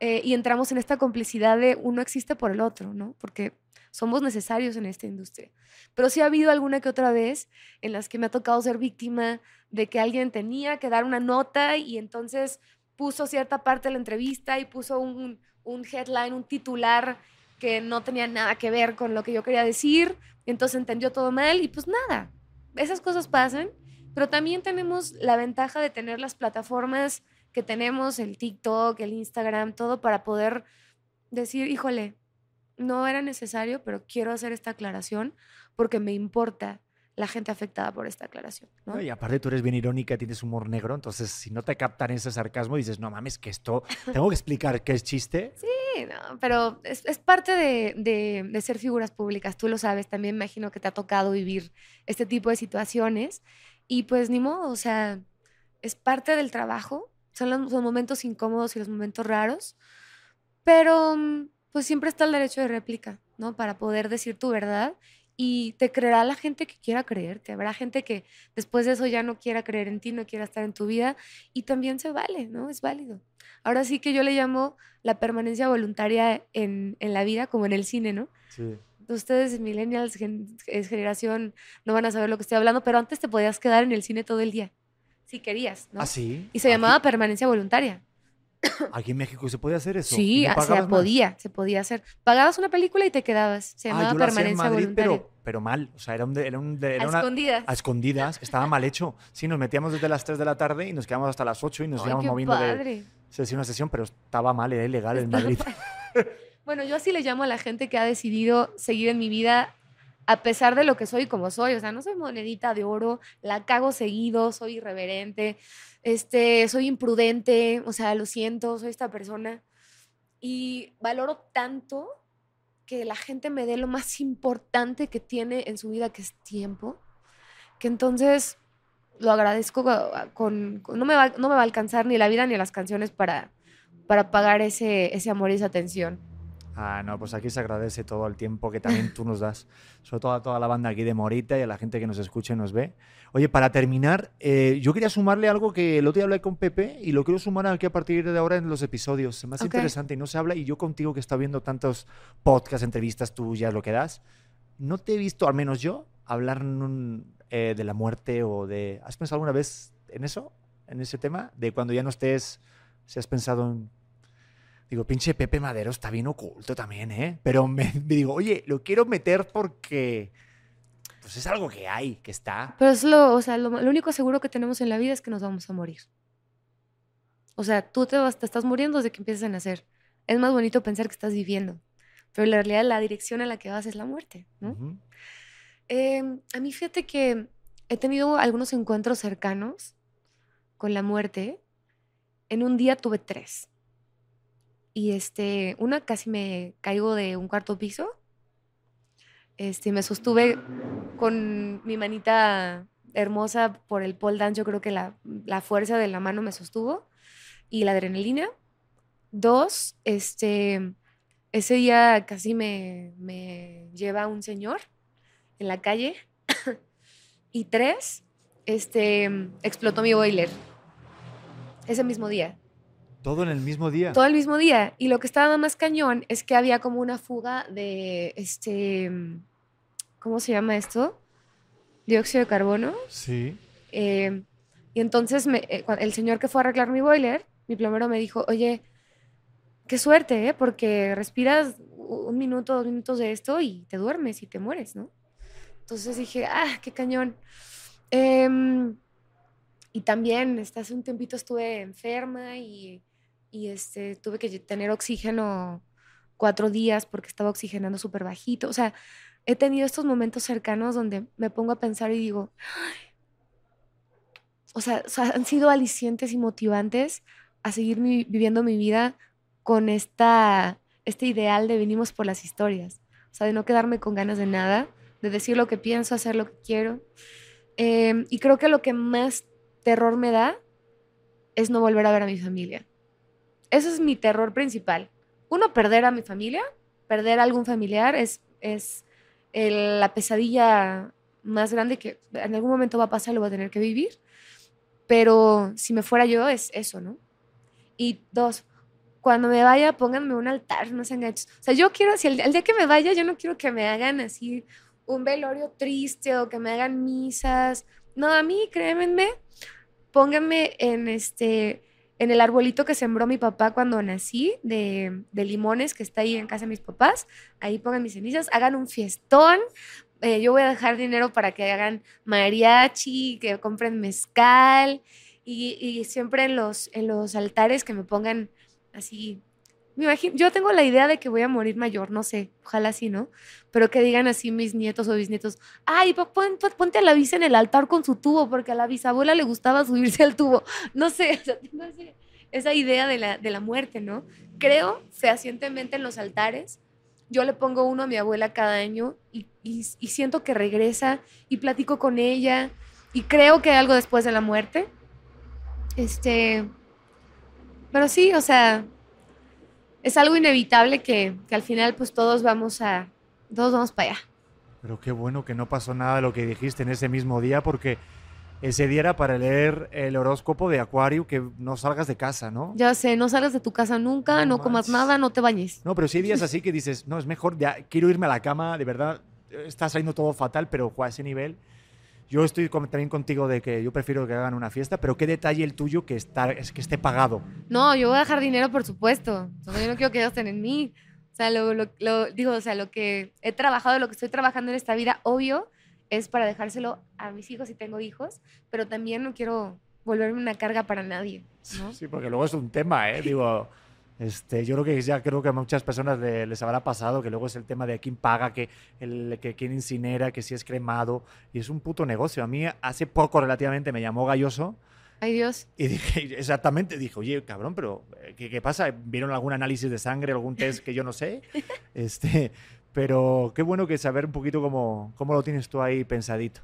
Eh, y entramos en esta complicidad de uno existe por el otro, ¿no? Porque somos necesarios en esta industria. Pero sí ha habido alguna que otra vez en las que me ha tocado ser víctima de que alguien tenía que dar una nota y entonces puso cierta parte de la entrevista y puso un, un headline, un titular que no tenía nada que ver con lo que yo quería decir, entonces entendió todo mal y pues nada, esas cosas pasan, pero también tenemos la ventaja de tener las plataformas que tenemos, el TikTok, el Instagram, todo para poder decir, híjole, no era necesario, pero quiero hacer esta aclaración porque me importa la gente afectada por esta aclaración. ¿no? No, y aparte tú eres bien irónica, tienes humor negro, entonces si no te captan ese sarcasmo dices, no mames, que esto, tengo que explicar que es chiste. Sí, no, pero es, es parte de, de- de ser figuras públicas, tú lo sabes, también imagino que te ha tocado vivir este tipo de situaciones y pues ni modo, o sea, es parte del trabajo, son los, los momentos incómodos y los momentos raros, pero mm, pues siempre está el derecho de réplica, ¿no? Para poder decir tu verdad y te creerá la gente que quiera creerte, habrá gente que después de eso ya no quiera creer en ti, no quiera estar en tu vida y también se vale, ¿no? Es válido. Ahora sí que yo le llamo la permanencia voluntaria en, en la vida, como en el cine, ¿no? Sí. Ustedes, millennials, gen- es generación, no van a saber lo que estoy hablando, pero antes te podías quedar en el cine todo el día, si querías, ¿no? ¿Ah, sí? Y se llamaba permanencia voluntaria. Aquí, en México se puede hacer eso. Sí, ¿Y no o sea, pagabas más? podía, se podía hacer. Pagabas una película y te quedabas. Se Ah, llamaba yo lo hacía en permanencia Madrid, voluntaria. pero, pero mal. O sea, era, un de- era, un de- era a una... escondidas. A escondidas, estaba mal hecho. Sí, nos metíamos desde las 3 de la tarde y nos quedamos hasta las 8 y nos Ay, íbamos qué moviendo de padre. sesión a sesión, pero estaba mal, era ilegal en Madrid. Bueno, yo así le llamo a la gente que ha decidido seguir en mi vida a pesar de lo que soy como soy. O sea, no soy monedita de oro, la cago seguido, soy irreverente, este, soy imprudente, o sea, lo siento, soy esta persona. Y valoro tanto que la gente me dé lo más importante que tiene en su vida, que es tiempo, que entonces lo agradezco a- con... con- no, me va, no me va a alcanzar ni la vida ni las canciones para, para pagar ese, ese amor y esa atención. Ah, no, pues aquí se agradece todo el tiempo que también tú nos das, sobre todo a toda la banda aquí de Morita y a la gente que nos escucha y nos ve. Oye, para terminar, eh, yo quería sumarle algo que el otro día hablé con Pepe y lo quiero sumar aquí a partir de ahora en los episodios. Se me hace Ok. interesante y no se habla. Y yo contigo que está viendo tantos podcasts, entrevistas tuyas, lo que das, no te he visto, al menos yo, hablar en un, eh, de la muerte o de... ¿Has pensado alguna vez en eso? ¿En ese tema? De cuando ya no estés, si has pensado en Digo, pinche Pepe Madero está bien oculto también, ¿eh? Pero me, me digo, oye, lo quiero meter porque pues es algo que hay, que está. Pero es lo, o sea, lo, lo único seguro que tenemos en la vida es que nos vamos a morir. O sea, tú te, vas, te estás muriendo desde que empiezas a nacer. Es más bonito pensar que estás viviendo. Pero la realidad la dirección a la que vas es la muerte, ¿no? Eh, a mí fíjate que he tenido algunos encuentros cercanos con la muerte. En un día tuve tres. Y este, una casi me caigo de un cuarto piso. Este, me sostuve con mi manita hermosa por el pole dance. Yo creo que la, la fuerza de la mano me sostuvo y la adrenalina. Dos, este, ese día casi me, me lleva un señor en la calle. y tres, este, explotó mi boiler. Ese mismo día. Todo en el mismo día. Todo el mismo día. Y lo que estaba más cañón es que había como una fuga de, este, ¿cómo se llama esto? Dióxido de carbono. Sí. Eh, y entonces me- eh, el señor que fue a arreglar mi boiler, mi plomero me dijo, oye, qué suerte, ¿eh? Porque respiras un minuto, dos minutos de esto y te duermes y te mueres, ¿no? Entonces dije, ah, qué cañón. Em, y también, hace un tiempito estuve enferma y, y, este, tuve que tener oxígeno cuatro días porque estaba oxigenando súper bajito. O sea, he tenido estos momentos cercanos donde me pongo a pensar y digo, o sea, han sido alicientes y motivantes a seguir viviendo mi vida con esta, este ideal de venimos por las historias. O sea, de no quedarme con ganas de nada, de decir lo que pienso, hacer lo que quiero. Em, y creo que lo que más terror me da es no volver a ver a mi familia. Ese es mi terror principal. Uno, perder a mi familia, perder a algún familiar es, es la pesadilla más grande que en algún momento va a pasar, lo voy a tener que vivir. Pero si me fuera yo, es eso, ¿no? Y dos, cuando me vaya, pónganme un altar, no sean gachos. O sea, yo quiero, si el, el día que me vaya, yo no quiero que me hagan así un velorio triste o que me hagan misas. No, a mí, créanme, pónganme en este en el arbolito que sembró mi papá cuando nací, de, de limones, que está ahí en casa de mis papás. Ahí pongan mis cenizas, hagan un fiestón. Eh, yo voy a dejar dinero para que hagan mariachi, que compren mezcal y, y siempre en los, en los altares que me pongan así Me imagino, yo tengo la idea de que voy a morir mayor, no sé, ojalá sí, ¿no? Pero que digan así mis nietos o bisnietos, ay, pon- pon- ponte a la bis en el altar con su tubo, porque a la bisabuela le gustaba subirse al tubo. No sé, o sea, tengo ese- esa idea de la, de la muerte, ¿no? Creo fehacientemente en los altares. Yo le pongo uno a mi abuela cada año y, y- y siento que regresa y platico con ella y creo que hay algo después de la muerte. Este, pero sí, o sea, es algo inevitable que, que al final pues todos vamos a, todos vamos para allá. Pero qué bueno que no pasó nada de lo que dijiste en ese mismo día, porque ese día era para leer el horóscopo de Acuario, que no salgas de casa, ¿no? Ya sé, no salgas de tu casa nunca, No no, comas nada, no te bañes. No, pero sí hay días así que dices, no, es mejor, ya quiero irme a la cama, de verdad, está saliendo todo fatal, pero a ese nivel. Yo estoy con- también contigo de que yo prefiero que hagan una fiesta, pero qué detalle el tuyo que, está, es que esté pagado. No, yo voy a dejar dinero, por supuesto. Sea, yo no quiero que gasten en mí. O sea, lo, lo- lo- digo, o sea, lo que he trabajado, lo que estoy trabajando en esta vida, obvio, es para dejárselo a mis hijos si tengo hijos, pero también no quiero volverme una carga para nadie, ¿no? Sí, porque luego es un tema, ¿eh? Digo, este, yo creo que ya creo que a muchas personas le- les habrá pasado que luego es el tema de quién paga, que, el, que quién incinera, que si es cremado, y es un puto negocio. A mí hace poco relativamente me llamó Galloso Ay, Dios. y dije, exactamente, dijo, oye, cabrón, pero eh, ¿qué, qué pasa? ¿Vieron algún análisis de sangre, algún test que yo no sé? Este, pero qué bueno que saber un poquito cómo, cómo lo tienes tú ahí pensadito.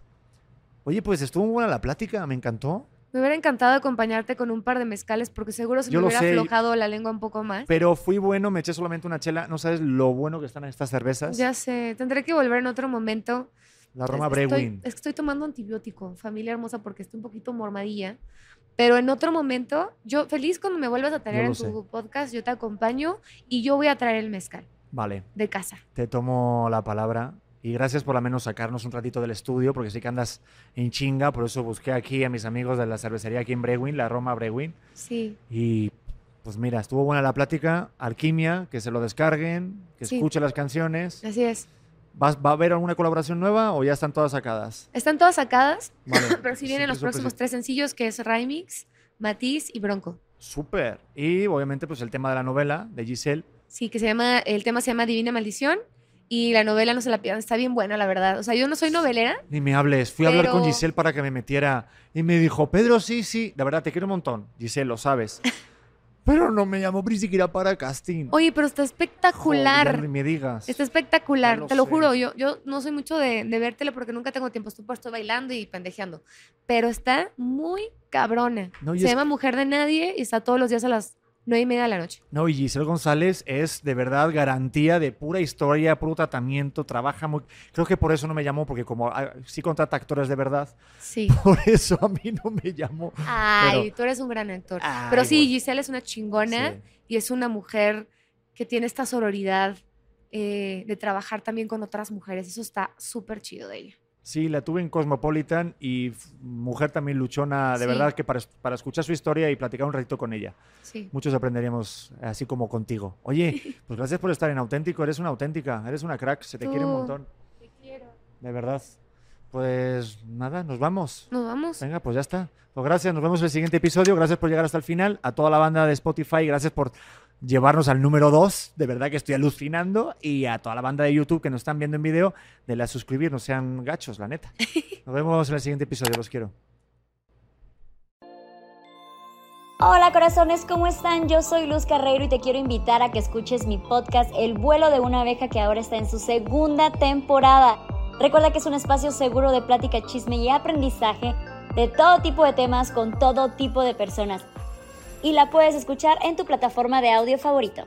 Oye, pues estuvo muy buena la plática, me encantó. Me hubiera encantado acompañarte con un par de mezcales porque seguro se Yo me hubiera sé. aflojado la lengua un poco más. Pero fui bueno, me eché solamente una chela. No sabes lo bueno que están estas cervezas. Ya sé, tendré que volver en otro momento. La Roma Es- estoy- Brewing. es que estoy tomando antibiótico, familia hermosa, porque estoy un poquito mormadilla. Pero en otro momento, yo feliz cuando me vuelvas a Yo en lo sé. tu podcast, yo te acompaño y yo voy a traer el mezcal Vale, de casa. te tomo la palabra. Y gracias por al menos sacarnos un ratito del estudio, porque sí que andas en chinga. Por eso busqué aquí a mis amigos de la cervecería aquí en Brewing, la Roma Brewing. Sí, Y pues mira, estuvo buena la plática. Alquimia, que se lo descarguen, que Sí. escuchen las canciones. así es. ¿Vas- ¿Va a haber alguna colaboración nueva o ya están todas sacadas? Están todas sacadas, Vale. pero sí vienen los próximos tres sencillos, que es Rymix, Matiz y Bronco. Súper. Y obviamente pues el tema de la novela de Giselle. Sí, que se llama, el tema se llama Divina Maldición y la novela no se la pierdan, está bien buena, la verdad. O sea, yo no soy novelera, Ni me hables. Fui a hablar con Pero- Giselle para que me metiera y me dijo, Pedro, sí, sí. La verdad, te quiero un montón. Giselle, lo sabes. Pero no me llamó ni siquiera para casting. Oye, pero está espectacular. Joder, ni me digas. Está espectacular, lo te lo sé. juro. Yo, yo no soy mucho de, de ver tele porque nunca tengo tiempo. Estoy, pues, estoy bailando y pendejeando. Pero está muy cabrona. No, Se es llama Mujer de Nadie y está todos los días a las nueve y media de la noche. No, y Giselle González es de verdad garantía de pura historia, puro tratamiento, trabaja muy... Creo que por eso no me llamó, porque como ah, sí contrata actores de verdad, Sí. por eso a mí no me llamó. Ay, Pero- tú eres un gran actor. Ay, Pero sí. Giselle es una chingona Sí. y es una mujer que tiene esta sororidad eh, de trabajar también con otras mujeres. Eso está súper chido de ella. Sí, la tuve en Cosmopolitan y mujer también luchona, de Sí. verdad que para, para escuchar su historia y platicar un ratito con ella. Sí. Muchos aprenderíamos así como contigo. Oye, pues gracias por estar en Auténtico, eres una auténtica, eres una crack, se te quiere un Tú. montón, Te quiero. de verdad. Pues nada, nos vamos. Nos vamos. Venga, pues ya está. Pues gracias, nos vemos en el siguiente episodio. Gracias por llegar hasta el final. A toda la banda de Spotify, gracias por llevarnos al número 2. De verdad que estoy alucinando. Y a toda la banda de YouTube que nos están viendo en vídeo, de a suscribir, no sean gachos, la neta. Nos vemos en el siguiente episodio, los quiero. Hola corazones, ¿cómo están? Yo soy Luz Carreiro y te quiero invitar a que escuches mi podcast El vuelo de una abeja que ahora está en su segunda temporada. Recuerda que es un espacio seguro de plática, chisme y aprendizaje de todo tipo de temas con todo tipo de personas. Y la puedes escuchar en tu plataforma de audio favorito.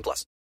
18 plus.